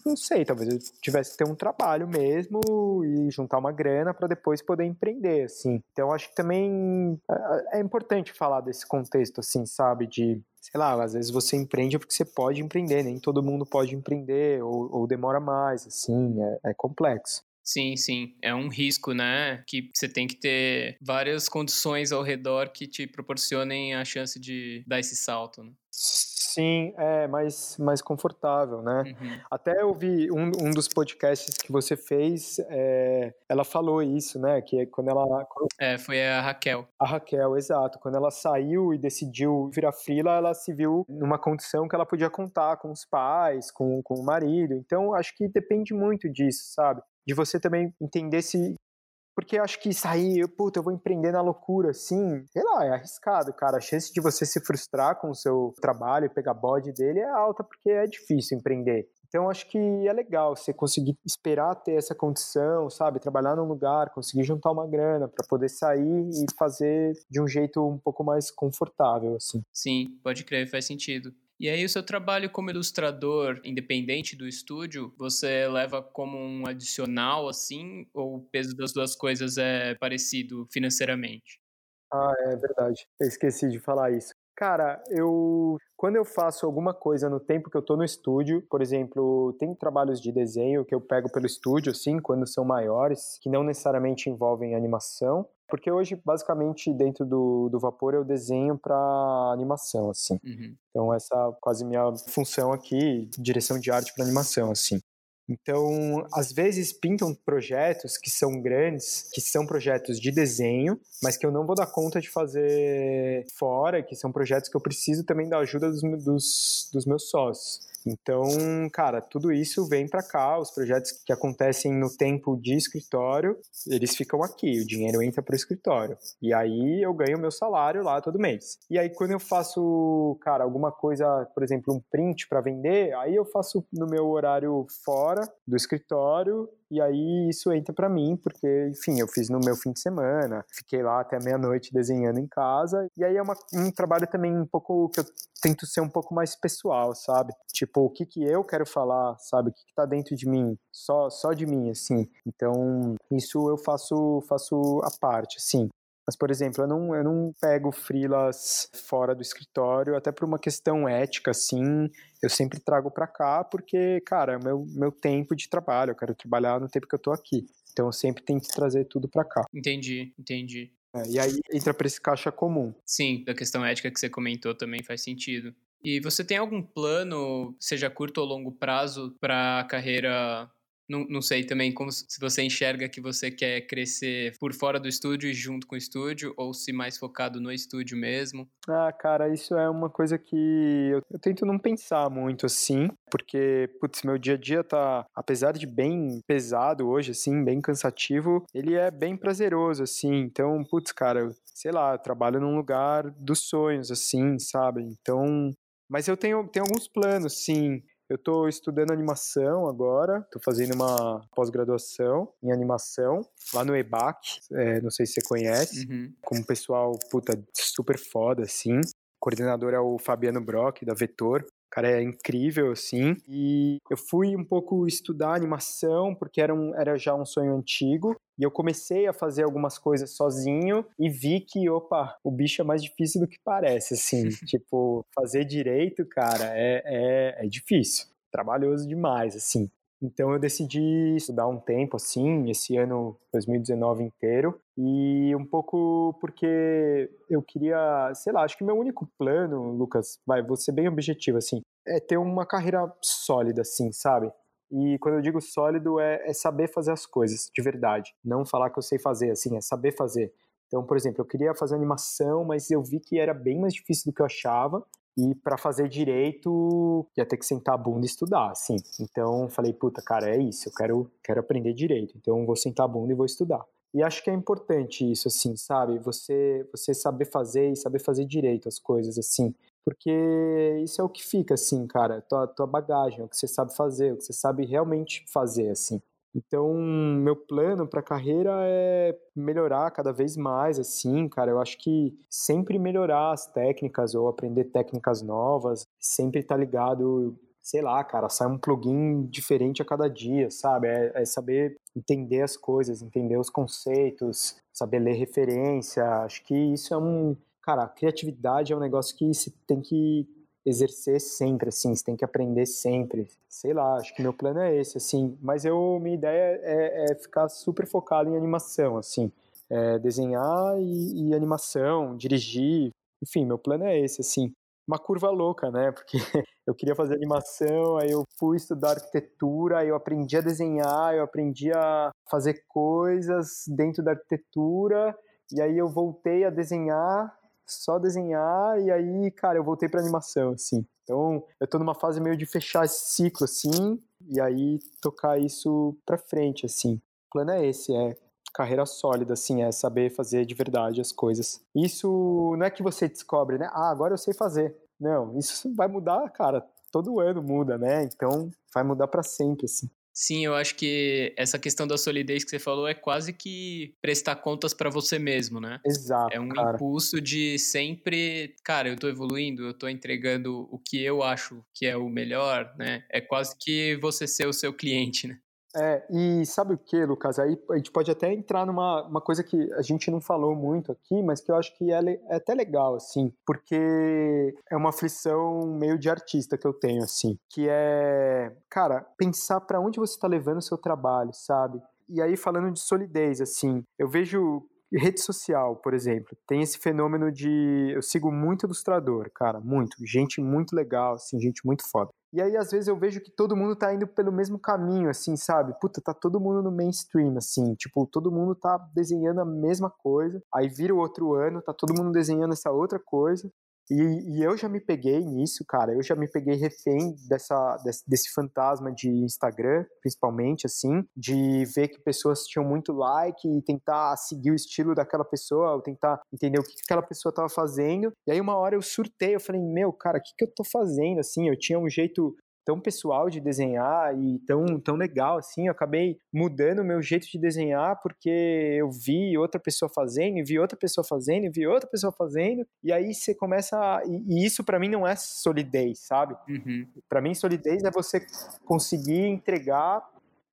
não sei, talvez eu tivesse que ter um trabalho mesmo e juntar uma grana para depois poder empreender, assim. Então acho que também é, é importante falar desse contexto, assim, sabe, de sei lá, às vezes você empreende porque você pode empreender, nem todo mundo pode empreender, ou, ou demora mais, assim, é, é complexo. Sim, sim. É um risco, né? Que você tem que ter várias condições ao redor que te proporcionem a chance de dar esse salto, né? Sim, é mais, mais confortável, né? Uhum. Até eu vi um, um dos podcasts que você fez, é, ela falou isso, né? Que é quando ela. É, foi a Raquel. A Raquel, exato. Quando ela saiu e decidiu virar frila, ela se viu numa condição que ela podia contar com os pais, com, com o marido. Então, acho que depende muito disso, sabe? De você também entender se porque acho que sair, puta, eu vou empreender na loucura, assim, sei lá, é arriscado, cara. A chance de você se frustrar com o seu trabalho e pegar bode dele é alta, porque é difícil empreender. Então, acho que é legal você conseguir esperar ter essa condição, sabe? Trabalhar num lugar, conseguir juntar uma grana para poder sair e fazer de um jeito um pouco mais confortável, assim. Sim, pode crer, faz sentido. E aí, o seu trabalho como ilustrador, independente do estúdio, você leva como um adicional, assim, ou o peso das duas coisas é parecido financeiramente? Ah, é verdade. Eu esqueci de falar isso. Cara, eu quando eu faço alguma coisa no tempo que eu tô no estúdio, por exemplo, tem trabalhos de desenho que eu pego pelo estúdio, assim, quando são maiores, que não necessariamente envolvem animação, porque hoje, basicamente, dentro do, do Vapor, eu desenho para animação, assim. Uhum. Então, essa é quase minha função aqui, direção de arte para animação, assim. Então, às vezes pintam projetos que são grandes, que são projetos de desenho, mas que eu não vou dar conta de fazer fora, que são projetos que eu preciso também da ajuda dos, dos, dos meus sócios. Então, cara, tudo isso vem para cá, os projetos que acontecem no tempo de escritório, eles ficam aqui, o dinheiro entra pro escritório. E aí eu ganho meu salário lá todo mês. E aí quando eu faço, cara, alguma coisa, por exemplo, um print para vender, aí eu faço no meu horário fora do escritório e aí isso entra para mim, porque, enfim, eu fiz no meu fim de semana, fiquei lá até meia-noite desenhando em casa. E aí é uma, um trabalho também um pouco que eu tento ser um pouco mais pessoal, sabe? Tipo, o que que eu quero falar, sabe? O que que tá dentro de mim, só só de mim, assim. Então, isso eu faço faço a parte, assim. Mas, por exemplo, eu não, eu não pego freelas fora do escritório, até por uma questão ética, assim, eu sempre trago para cá, porque, cara, é o meu, meu tempo de trabalho, eu quero trabalhar no tempo que eu tô aqui. Então, eu sempre tento trazer tudo para cá. Entendi, entendi. É, e aí entra para esse caixa comum. Sim, da questão ética que você comentou também faz sentido. E você tem algum plano, seja curto ou longo prazo, para a carreira não, não sei também como se você enxerga que você quer crescer por fora do estúdio e junto com o estúdio, ou se mais focado no estúdio mesmo. Ah, cara, isso é uma coisa que eu, eu tento não pensar muito assim, porque, putz, meu dia a dia tá, apesar de bem pesado hoje, assim, bem cansativo, ele é bem prazeroso, assim. Então, putz, cara, sei lá, eu trabalho num lugar dos sonhos, assim, sabe? Então, mas eu tenho, tenho alguns planos, sim. Eu estou estudando animação agora, estou fazendo uma pós-graduação em animação lá no EBAC, é, não sei se você conhece, uhum. com um pessoal, puta, super foda, assim. O coordenador é o Fabiano Brock, da Vetor. Cara é incrível, assim. E eu fui um pouco estudar animação, porque era, um, era já um sonho antigo. E eu comecei a fazer algumas coisas sozinho e vi que, opa, o bicho é mais difícil do que parece, assim. tipo, fazer direito, cara, é, é, é difícil. Trabalhoso demais, assim. Então eu decidi estudar um tempo assim, esse ano 2019 inteiro, e um pouco porque eu queria, sei lá, acho que meu único plano, Lucas, vai, vou ser bem objetivo assim, é ter uma carreira sólida assim, sabe? E quando eu digo sólido é, é saber fazer as coisas de verdade, não falar que eu sei fazer assim, é saber fazer. Então, por exemplo, eu queria fazer animação, mas eu vi que era bem mais difícil do que eu achava. E para fazer direito, ia ter que sentar a bunda e estudar, assim. Então, falei, puta, cara, é isso, eu quero, quero aprender direito. Então, vou sentar a bunda e vou estudar. E acho que é importante isso, assim, sabe? Você, você saber fazer e saber fazer direito as coisas, assim. Porque isso é o que fica, assim, cara. Tua, tua bagagem, o que você sabe fazer, o que você sabe realmente fazer, assim. Então, meu plano para a carreira é melhorar cada vez mais, assim, cara. Eu acho que sempre melhorar as técnicas ou aprender técnicas novas, sempre estar tá ligado, sei lá, cara, sai um plugin diferente a cada dia, sabe? É, é saber entender as coisas, entender os conceitos, saber ler referência. Acho que isso é um. Cara, criatividade é um negócio que se tem que exercer sempre, assim, você tem que aprender sempre. Sei lá, acho que meu plano é esse, assim. Mas eu, minha ideia é, é ficar super focado em animação, assim. É desenhar e, e, animação, dirigir. Enfim, meu plano é esse, assim. Uma curva louca, né? Porque eu queria fazer animação, aí eu fui estudar arquitetura, aí eu aprendi a desenhar, eu aprendi a fazer coisas dentro da arquitetura, e aí eu voltei a desenhar só desenhar e aí, cara, eu voltei para animação, assim. Então, eu tô numa fase meio de fechar esse ciclo, assim, e aí tocar isso pra frente, assim. O plano é esse, é carreira sólida, assim, é saber fazer de verdade as coisas. Isso não é que você descobre, né? Ah, agora eu sei fazer. Não, isso vai mudar, cara. Todo ano muda, né? Então, vai mudar para sempre, assim. Sim, eu acho que essa questão da solidez que você falou é quase que prestar contas para você mesmo, né? Exato. É um cara. impulso de sempre, cara, eu tô evoluindo, eu tô entregando o que eu acho que é o melhor, né? É quase que você ser o seu cliente, né? É, e sabe o que, Lucas? Aí a gente pode até entrar numa uma coisa que a gente não falou muito aqui, mas que eu acho que é, é até legal, assim, porque é uma aflição meio de artista que eu tenho, assim, que é, cara, pensar para onde você está levando o seu trabalho, sabe? E aí, falando de solidez, assim, eu vejo rede social, por exemplo, tem esse fenômeno de. Eu sigo muito ilustrador, cara, muito. Gente muito legal, assim, gente muito foda. E aí, às vezes, eu vejo que todo mundo tá indo pelo mesmo caminho, assim, sabe? Puta, tá todo mundo no mainstream, assim. Tipo, todo mundo tá desenhando a mesma coisa. Aí vira o outro ano, tá todo mundo desenhando essa outra coisa. E, e, eu já me peguei nisso, cara. Eu já me peguei refém dessa, desse, desse, fantasma de Instagram, principalmente, assim, de ver que pessoas tinham muito like e tentar seguir o estilo daquela pessoa, ou tentar entender o que, que aquela pessoa tava fazendo. E aí, uma hora eu surtei, eu falei, meu, cara, o que, que eu tô fazendo? Assim, eu tinha um jeito tão pessoal de desenhar e tão, tão legal assim. Eu acabei mudando o meu jeito de desenhar porque eu vi outra pessoa fazendo, e vi outra pessoa fazendo, e vi outra pessoa fazendo, e aí você começa. A... E, isso para mim não é solidez, sabe? Uhum. Para mim, solidez é você conseguir entregar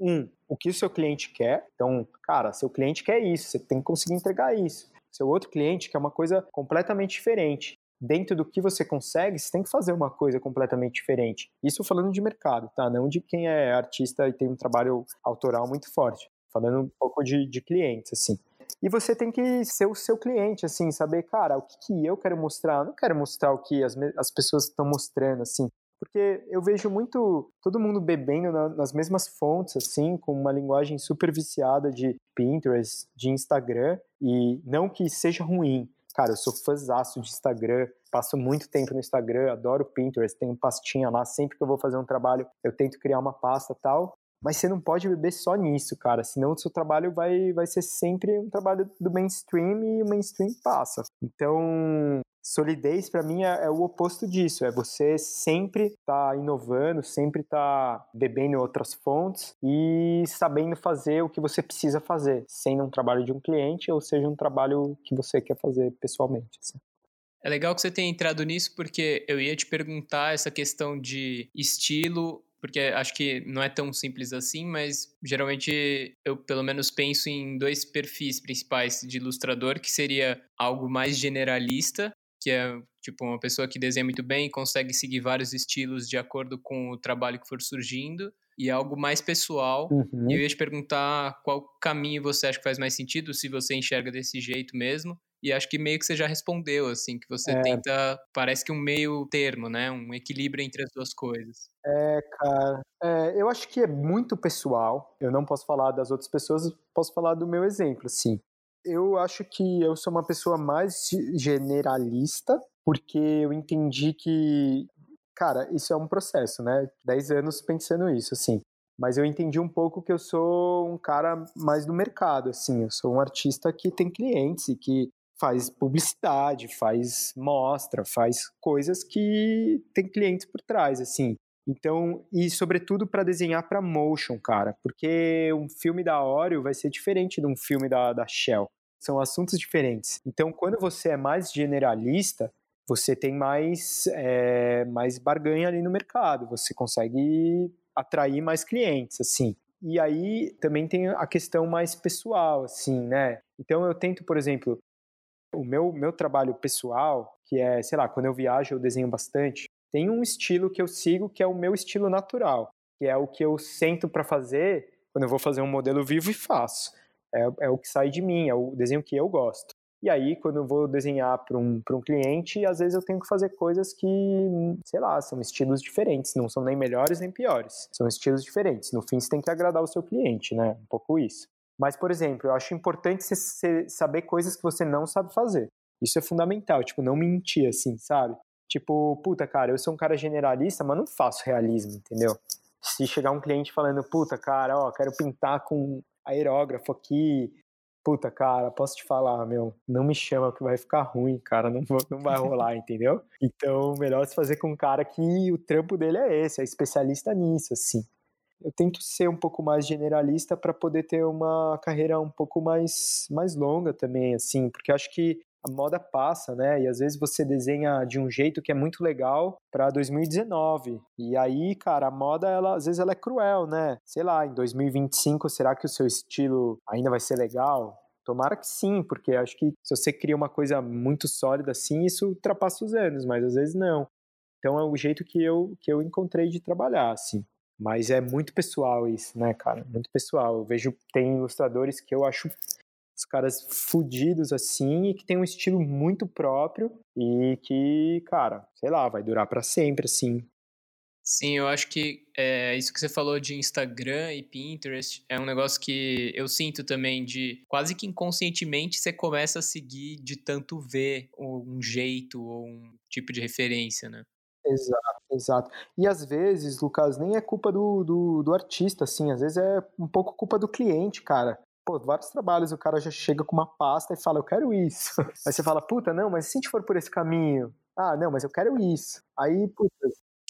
um, o que o seu cliente quer. Então, cara, seu cliente quer isso, você tem que conseguir entregar isso. Seu outro cliente quer uma coisa completamente diferente dentro do que você consegue, você tem que fazer uma coisa completamente diferente. Isso falando de mercado, tá? Não de quem é artista e tem um trabalho autoral muito forte. Falando um pouco de, de clientes, assim. E você tem que ser o seu cliente, assim, saber, cara, o que, que eu quero mostrar? Eu não quero mostrar o que as, as pessoas estão mostrando, assim. Porque eu vejo muito todo mundo bebendo na, nas mesmas fontes, assim, com uma linguagem super viciada de Pinterest, de Instagram, e não que seja ruim, Cara, eu sou fãzaço de Instagram, passo muito tempo no Instagram, adoro Pinterest, tenho pastinha lá, sempre que eu vou fazer um trabalho, eu tento criar uma pasta tal. Mas você não pode beber só nisso, cara, senão o seu trabalho vai, vai ser sempre um trabalho do mainstream e o mainstream passa. Então, solidez para mim é, é, o oposto disso, é você sempre tá inovando, sempre tá bebendo outras fontes e sabendo fazer o que você precisa fazer, sendo um trabalho de um cliente ou seja um trabalho que você quer fazer pessoalmente. Assim. É legal que você tenha entrado nisso, porque eu ia te perguntar essa questão de estilo, porque acho que não é tão simples assim, mas geralmente eu pelo menos penso em dois perfis principais de ilustrador, que seria algo mais generalista, que é tipo uma pessoa que desenha muito bem e consegue seguir vários estilos de acordo com o trabalho que for surgindo, e algo mais pessoal. Uhum. E eu ia te perguntar qual caminho você acha que faz mais sentido, se você enxerga desse jeito mesmo. E acho que meio que você já respondeu, assim, que você É. tenta, parece que um meio termo, né? Um equilíbrio entre as duas coisas. É, cara. É, eu acho que é muito pessoal. Eu não posso falar das outras pessoas, posso falar do meu exemplo, assim. Eu acho que eu sou uma pessoa mais generalista, porque eu entendi que, cara, isso é um processo, né? Dez anos pensando isso, assim. Mas eu entendi um pouco que eu sou um cara mais do mercado, assim. Eu sou um artista que tem clientes e que faz publicidade, faz mostra, faz coisas que tem clientes por trás, assim. Então, e sobretudo para desenhar para motion, cara, porque um filme da Oreo vai ser diferente de um filme da, da Shell. São assuntos diferentes. Então, quando você é mais generalista, você tem mais, é, mais barganha ali no mercado, você consegue atrair mais clientes, assim. E aí também tem a questão mais pessoal, assim, né? Então eu tento, por exemplo, o meu, meu trabalho pessoal, que é, sei lá, quando eu viajo eu desenho bastante, tem um estilo que eu sigo que é o meu estilo natural, que é o que eu sento para fazer quando eu vou fazer um modelo vivo e faço. É, é, o que sai de mim, é o desenho que eu gosto. E aí, quando eu vou desenhar para um, um cliente, às vezes eu tenho que fazer coisas que, sei lá, são estilos diferentes, não são nem melhores nem piores, são estilos diferentes. No fim, você tem que agradar o seu cliente, né? Um pouco isso. Mas, por exemplo, eu acho importante você saber coisas que você não sabe fazer. Isso é fundamental, tipo, não mentir assim, sabe? Tipo, puta, cara, eu sou um cara generalista, mas não faço realismo, entendeu? Se chegar um cliente falando, puta, cara, ó, quero pintar com aerógrafo aqui, puta, cara, posso te falar, meu, não me chama que vai ficar ruim, cara, não, não vai rolar, entendeu? Então, melhor se fazer com um cara que o trampo dele é esse, é especialista nisso, assim. Eu tento ser um pouco mais generalista para poder ter uma carreira um pouco mais, mais longa também, assim, porque acho que a moda passa, né? E às vezes você desenha de um jeito que é muito legal para 2019. E aí, cara, a moda, ela, às vezes ela é cruel, né? Sei lá, em 2025, será que o seu estilo ainda vai ser legal? Tomara que sim, porque acho que se você cria uma coisa muito sólida assim, isso ultrapassa os anos, mas às vezes não. Então é o jeito que eu, que eu encontrei de trabalhar, assim. Mas é muito pessoal isso, né, cara? Muito pessoal. Eu vejo, tem ilustradores que eu acho os caras fudidos assim e que tem um estilo muito próprio e que, cara, sei lá, vai durar para sempre assim. Sim, eu acho que é, isso que você falou de Instagram e Pinterest é um negócio que eu sinto também de quase que inconscientemente você começa a seguir de tanto ver um jeito ou um tipo de referência, né? Exato, exato. E às vezes, Lucas, nem é culpa do, do, do artista, assim, às vezes é um pouco culpa do cliente, cara pô, vários trabalhos o cara já chega com uma pasta e fala, eu quero isso. Aí você fala, puta, não, mas se a gente for por esse caminho? Ah, não, mas eu quero isso. Aí, puta.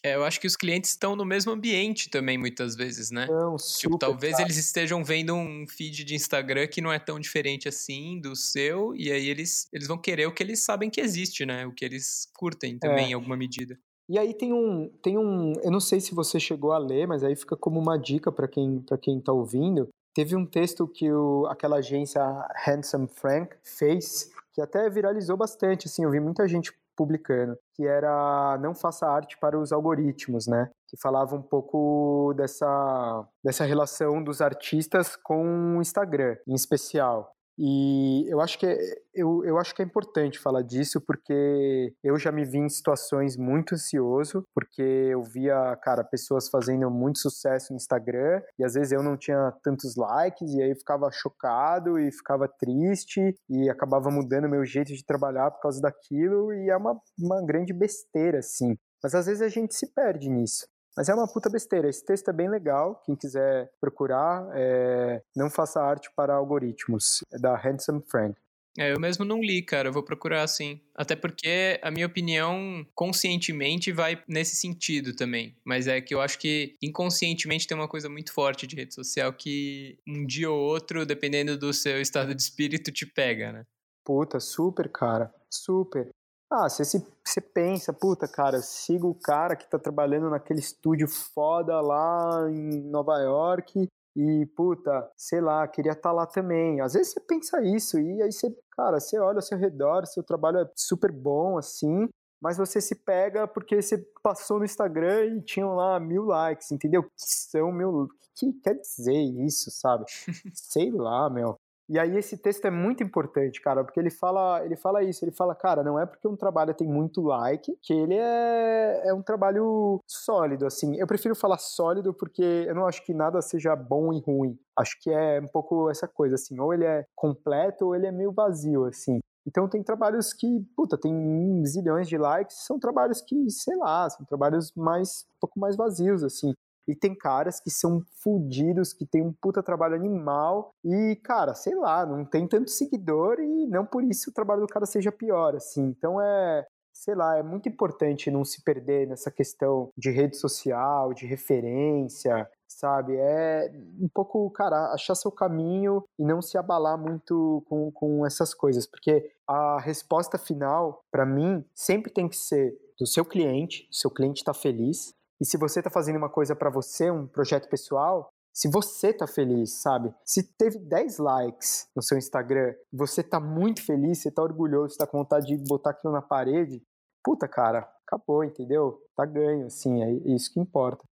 É, eu acho que os clientes estão no mesmo ambiente também, muitas vezes, né? Não, tipo, talvez cara. eles estejam vendo um feed de Instagram que não é tão diferente assim do seu, e aí eles, eles vão querer o que eles sabem que existe, né? O que eles curtem também, é. em alguma medida. E aí tem um, tem um, eu não sei se você chegou a ler, mas aí fica como uma dica para quem, para quem tá ouvindo. Teve um texto que o, aquela agência Handsome Frank fez, que até viralizou bastante, assim, eu vi muita gente publicando, que era Não Faça Arte para os Algoritmos, né? Que falava um pouco dessa, dessa relação dos artistas com o Instagram, em especial. E eu acho que é, eu, eu acho que é importante falar disso porque eu já me vi em situações muito ansioso, porque eu via, cara, pessoas fazendo muito sucesso no Instagram e às vezes eu não tinha tantos likes e aí ficava chocado e ficava triste e acabava mudando meu jeito de trabalhar por causa daquilo e é uma, uma grande besteira, assim. Mas às vezes a gente se perde nisso. Mas é uma puta besteira. Esse texto é bem legal. Quem quiser procurar, é Não Faça Arte para Algoritmos, é da Handsome Frank. É, eu mesmo não li, cara. Eu vou procurar sim. Até porque a minha opinião conscientemente vai nesse sentido também. Mas é que eu acho que inconscientemente tem uma coisa muito forte de rede social que um dia ou outro, dependendo do seu estado de espírito, te pega, né? Puta, super, cara. Super. Ah, você, se, você pensa, puta, cara, eu sigo o cara que tá trabalhando naquele estúdio foda lá em Nova York e, puta, sei lá, queria estar tá lá também. Às vezes você pensa isso e aí você, cara, você olha ao seu redor, seu trabalho é super bom, assim, mas você se pega porque você passou no Instagram e tinham lá mil likes, entendeu? Que são mil. O que quer dizer isso, sabe? Sei lá, meu. E aí esse texto é muito importante, cara, porque ele fala, ele fala isso, ele fala, cara, não é porque um trabalho tem muito like que ele é, é um trabalho sólido, assim. Eu prefiro falar sólido porque eu não acho que nada seja bom e ruim. Acho que é um pouco essa coisa, assim, ou ele é completo ou ele é meio vazio, assim. Então tem trabalhos que, puta, tem zilhões de likes, são trabalhos que, sei lá, são trabalhos mais, um pouco mais vazios, assim. E tem caras que são fudidos, que tem um puta trabalho animal e, cara, sei lá, não tem tanto seguidor e não por isso o trabalho do cara seja pior, assim. Então é, sei lá, é muito importante não se perder nessa questão de rede social, de referência, sabe? É um pouco, cara, achar seu caminho e não se abalar muito com, com essas coisas, porque a resposta final, para mim, sempre tem que ser do seu cliente, seu cliente está feliz, e se você está fazendo uma coisa para você, um projeto pessoal, se você tá feliz, sabe? Se teve 10 likes no seu Instagram, você tá muito feliz, você tá orgulhoso, você tá com vontade de botar aquilo na parede, puta, cara, acabou, entendeu? Tá ganho, assim, é isso que importa.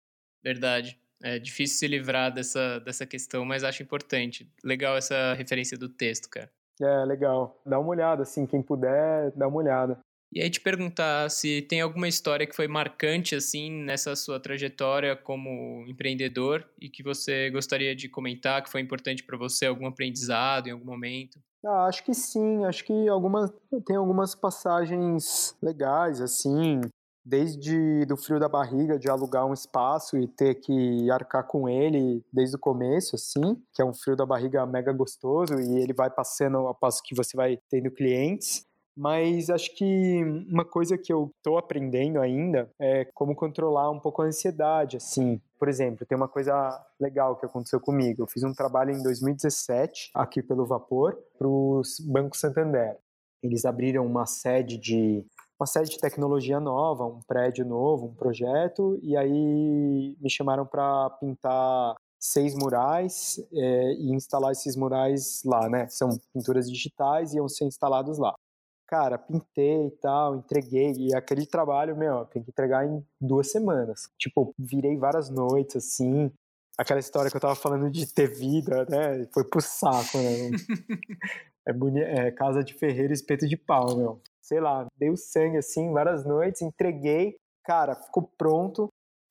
Verdade. É difícil se livrar dessa, dessa questão, mas acho importante. Legal essa referência do texto, cara. É, legal. Dá uma olhada, assim, quem puder, dá uma olhada. E aí te perguntar se tem alguma história que foi marcante assim nessa sua trajetória como empreendedor e que você gostaria de comentar, que foi importante para você, algum aprendizado em algum momento? Ah, acho que sim, acho que algumas tem algumas passagens legais assim, desde do frio da barriga de alugar um espaço e ter que arcar com ele desde o começo, assim, que é um frio da barriga mega gostoso e ele vai passando ao passo que você vai tendo clientes. Mas acho que uma coisa que eu estou aprendendo ainda é como controlar um pouco a ansiedade, assim. Por exemplo, tem uma coisa legal que aconteceu comigo. Eu fiz um trabalho em 2017 aqui pelo Vapor para o Banco Santander. Eles abriram uma sede de uma sede de tecnologia nova, um prédio novo, um projeto, e aí me chamaram para pintar seis murais é, e instalar esses murais lá, né? São pinturas digitais e iam ser instalados lá cara, pintei e tal, entreguei, e aquele trabalho, meu, tem que entregar em duas semanas. Tipo, virei várias noites, assim, aquela história que eu tava falando de ter vida, né, foi pro saco, né. é, boni é casa de ferreiro, espeto de pau, meu. Sei lá, dei o sangue, assim, várias noites, entreguei, cara, ficou pronto,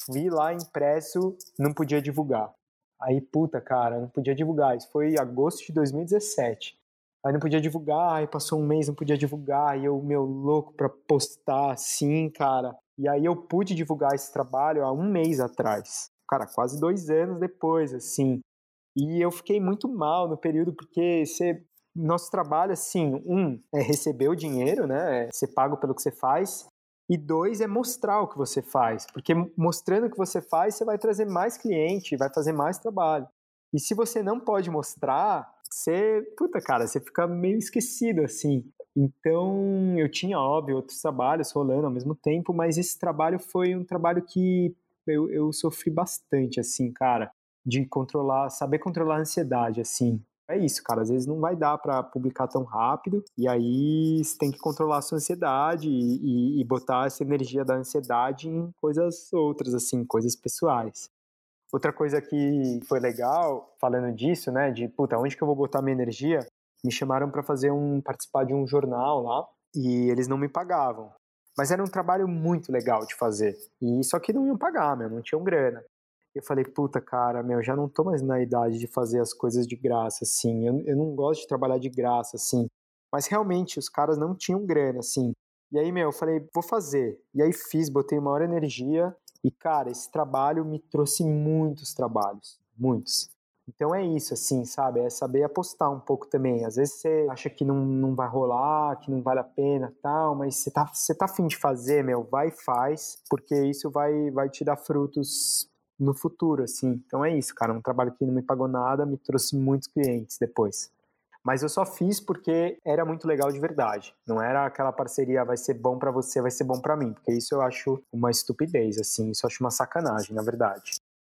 vi lá impresso, não podia divulgar. Aí, puta, cara, não podia divulgar. Isso foi em agosto de 2017. Aí não podia divulgar, aí passou um mês, não podia divulgar, e eu, meu, louco pra postar assim, cara. E aí eu pude divulgar esse trabalho há um mês atrás. Cara, quase dois anos depois, assim. E eu fiquei muito mal no período, porque você, nosso trabalho, assim, um, é receber o dinheiro, né? É ser pago pelo que você faz. E dois, é mostrar o que você faz. Porque mostrando o que você faz, você vai trazer mais cliente, vai fazer mais trabalho. E se você não pode mostrar, você, puta, cara, você fica meio esquecido, assim. Então, eu tinha, óbvio, outros trabalhos rolando ao mesmo tempo, mas esse trabalho foi um trabalho que eu, eu sofri bastante, assim, cara, de controlar, saber controlar a ansiedade, assim. É isso, cara, às vezes não vai dar para publicar tão rápido, e aí você tem que controlar a sua ansiedade e, e, e botar essa energia da ansiedade em coisas outras, assim, coisas pessoais. Outra coisa que foi legal, falando disso, né, de puta, onde que eu vou botar minha energia? Me chamaram para fazer um participar de um jornal lá e eles não me pagavam. Mas era um trabalho muito legal de fazer. E só que não iam pagar, meu, não tinham grana. Eu falei, puta, cara, meu, já não tô mais na idade de fazer as coisas de graça, assim. Eu, eu não gosto de trabalhar de graça, assim. Mas realmente, os caras não tinham grana, assim. E aí, meu, eu falei, vou fazer. E aí fiz, botei maior energia. E, cara, esse trabalho me trouxe muitos trabalhos, muitos. Então é isso, assim, sabe? É saber apostar um pouco também. Às vezes você acha que não, não vai rolar, que não vale a pena tal, mas você tá, você tá afim de fazer, meu, vai e faz, porque isso vai, vai te dar frutos no futuro, assim. Então é isso, cara. Um trabalho que não me pagou nada, me trouxe muitos clientes depois. Mas eu só fiz porque era muito legal de verdade. Não era aquela parceria vai ser bom para você, vai ser bom para mim, porque isso eu acho uma estupidez, assim, isso eu acho uma sacanagem, na verdade.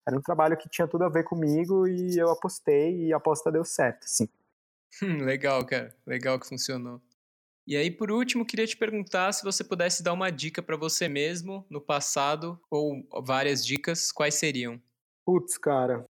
Era um trabalho que tinha tudo a ver comigo e eu apostei e a aposta deu certo, sim. legal, cara. Legal que funcionou. E aí, por último, queria te perguntar se você pudesse dar uma dica para você mesmo no passado, ou várias dicas, quais seriam? Putz, cara.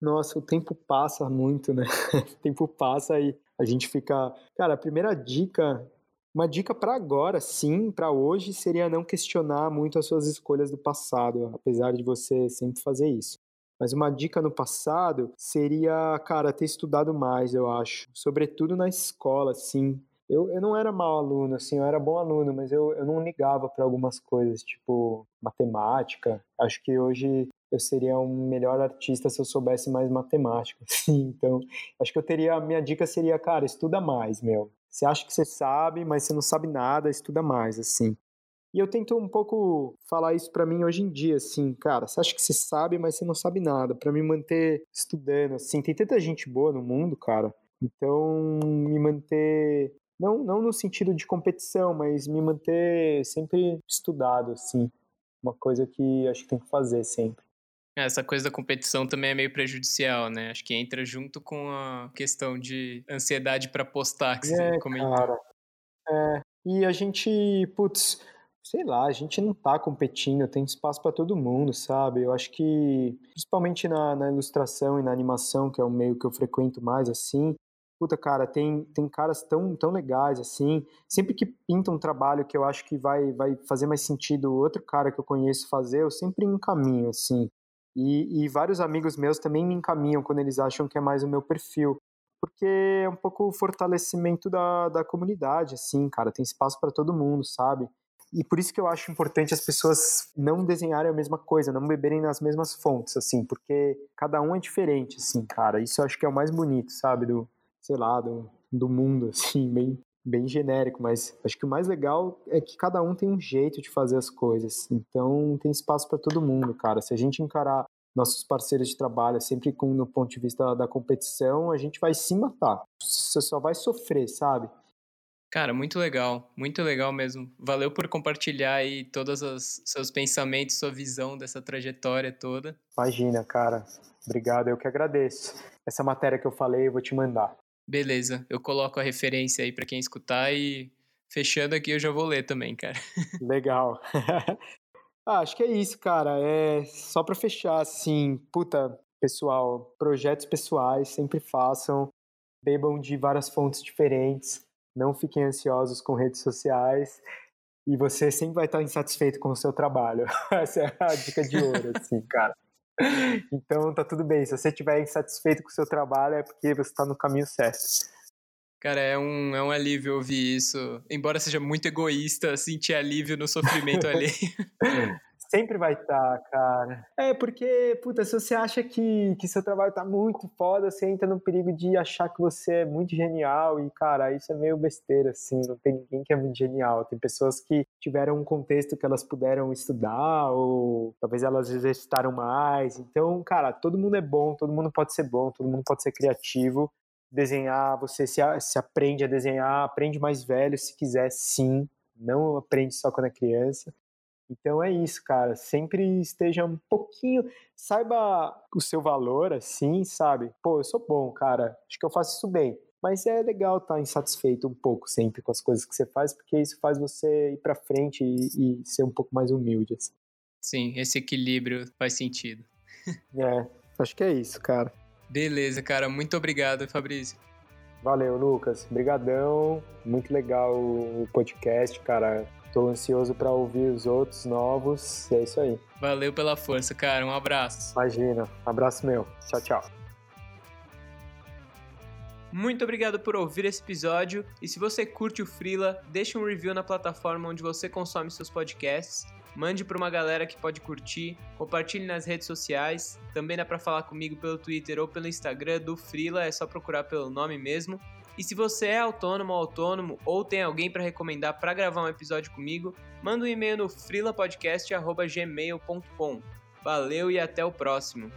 Nossa, o tempo passa muito, né? o tempo passa e a gente fica. Cara, a primeira dica, uma dica para agora, sim, para hoje, seria não questionar muito as suas escolhas do passado, apesar de você sempre fazer isso. Mas uma dica no passado seria, cara, ter estudado mais, eu acho. Sobretudo na escola, sim. Eu, eu não era mau aluno, assim, eu era bom aluno, mas eu, eu não ligava para algumas coisas, tipo matemática. Acho que hoje eu seria um melhor artista se eu soubesse mais matemática, assim. Então, acho que eu teria, minha dica seria, cara, estuda mais, meu. Você acha que você sabe, mas você não sabe nada, estuda mais, assim. E eu tento um pouco falar isso para mim hoje em dia, assim, cara, você acha que você sabe, mas você não sabe nada, para me manter estudando, assim, tem tanta gente boa no mundo, cara. Então, me manter não, não no sentido de competição, mas me manter sempre estudado, assim. Uma coisa que acho que tem que fazer sempre. É, essa coisa da competição também é meio prejudicial, né? Acho que entra junto com a questão de ansiedade para postar que é, você comentou. Cara. É, e a gente, putz, sei lá, a gente não tá competindo, tem espaço para todo mundo, sabe? Eu acho que, principalmente na, na, ilustração e na animação, que é o meio que eu frequento mais, assim, puta, cara, tem, tem caras tão, tão legais, assim. Sempre que pinta um trabalho que eu acho que vai, vai fazer mais sentido outro cara que eu conheço fazer, eu sempre encaminho, assim. E, e vários amigos meus também me encaminham quando eles acham que é mais o meu perfil. Porque é um pouco o fortalecimento da, da comunidade, assim, cara. Tem espaço para todo mundo, sabe? E por isso que eu acho importante as pessoas não desenharem a mesma coisa, não beberem nas mesmas fontes, assim, porque cada um é diferente, assim, cara. Isso eu acho que é o mais bonito, sabe, do, sei lá, do, do mundo, assim, bem, bem genérico, mas acho que o mais legal é que cada um tem um jeito de fazer as coisas. Então tem espaço para todo mundo, cara. Se a gente encarar nossos parceiros de trabalho sempre com no ponto de vista da competição, a gente vai se matar. Você só vai sofrer, sabe? Cara, muito legal, muito legal mesmo. Valeu por compartilhar aí todos os seus pensamentos, sua visão dessa trajetória toda. Imagina, cara. Obrigado, eu que agradeço. Essa matéria que eu falei, eu vou te mandar. Beleza, eu coloco a referência aí para quem escutar e fechando aqui eu já vou ler também, cara. Legal. ah, acho que é isso, cara. É só para fechar, assim, puta, pessoal, projetos pessoais sempre façam, bebam de várias fontes diferentes, não fiquem ansiosos com redes sociais e você sempre vai estar insatisfeito com o seu trabalho. Essa é a dica de ouro, assim, cara. Então tá tudo bem. Se você estiver insatisfeito com o seu trabalho, é porque você está no caminho certo. Cara, é um, é um alívio ouvir isso. Embora seja muito egoísta, sentir alívio no sofrimento alheio. Sempre vai estar, tá, cara. É, porque, puta, se você acha que, que seu trabalho tá muito foda, você entra no perigo de achar que você é muito genial. E, cara, isso é meio besteira, assim. Não tem ninguém que é muito genial. Tem pessoas que tiveram um contexto que elas puderam estudar, ou talvez elas exercitaram mais. Então, cara, todo mundo é bom, todo mundo pode ser bom, todo mundo pode ser criativo. Desenhar, você se, se aprende a desenhar, aprende mais velho se quiser, sim. Não aprende só quando é criança. Então é isso, cara. Sempre esteja um pouquinho. Saiba o seu valor, assim, sabe? Pô, eu sou bom, cara. Acho que eu faço isso bem. Mas é legal estar tá insatisfeito um pouco sempre com as coisas que você faz, porque isso faz você ir pra frente e, e ser um pouco mais humilde. Assim. Sim, esse equilíbrio faz sentido. é, acho que é isso, cara. Beleza, cara. Muito obrigado, Fabrício. Valeu, Lucas. Obrigadão. Muito legal o podcast, cara. Tô ansioso para ouvir os outros novos. E é isso aí. Valeu pela força, cara. Um abraço. Imagina. Abraço meu. Tchau, tchau. Muito obrigado por ouvir esse episódio. E se você curte o Freela, deixe um review na plataforma onde você consome seus podcasts. Mande para uma galera que pode curtir, compartilhe nas redes sociais. Também dá para falar comigo pelo Twitter ou pelo Instagram do Freela, é só procurar pelo nome mesmo. E se você é autônomo ou autônomo ou tem alguém para recomendar para gravar um episódio comigo, manda um e-mail no frilapodcast.gmail.com. Valeu e até o próximo!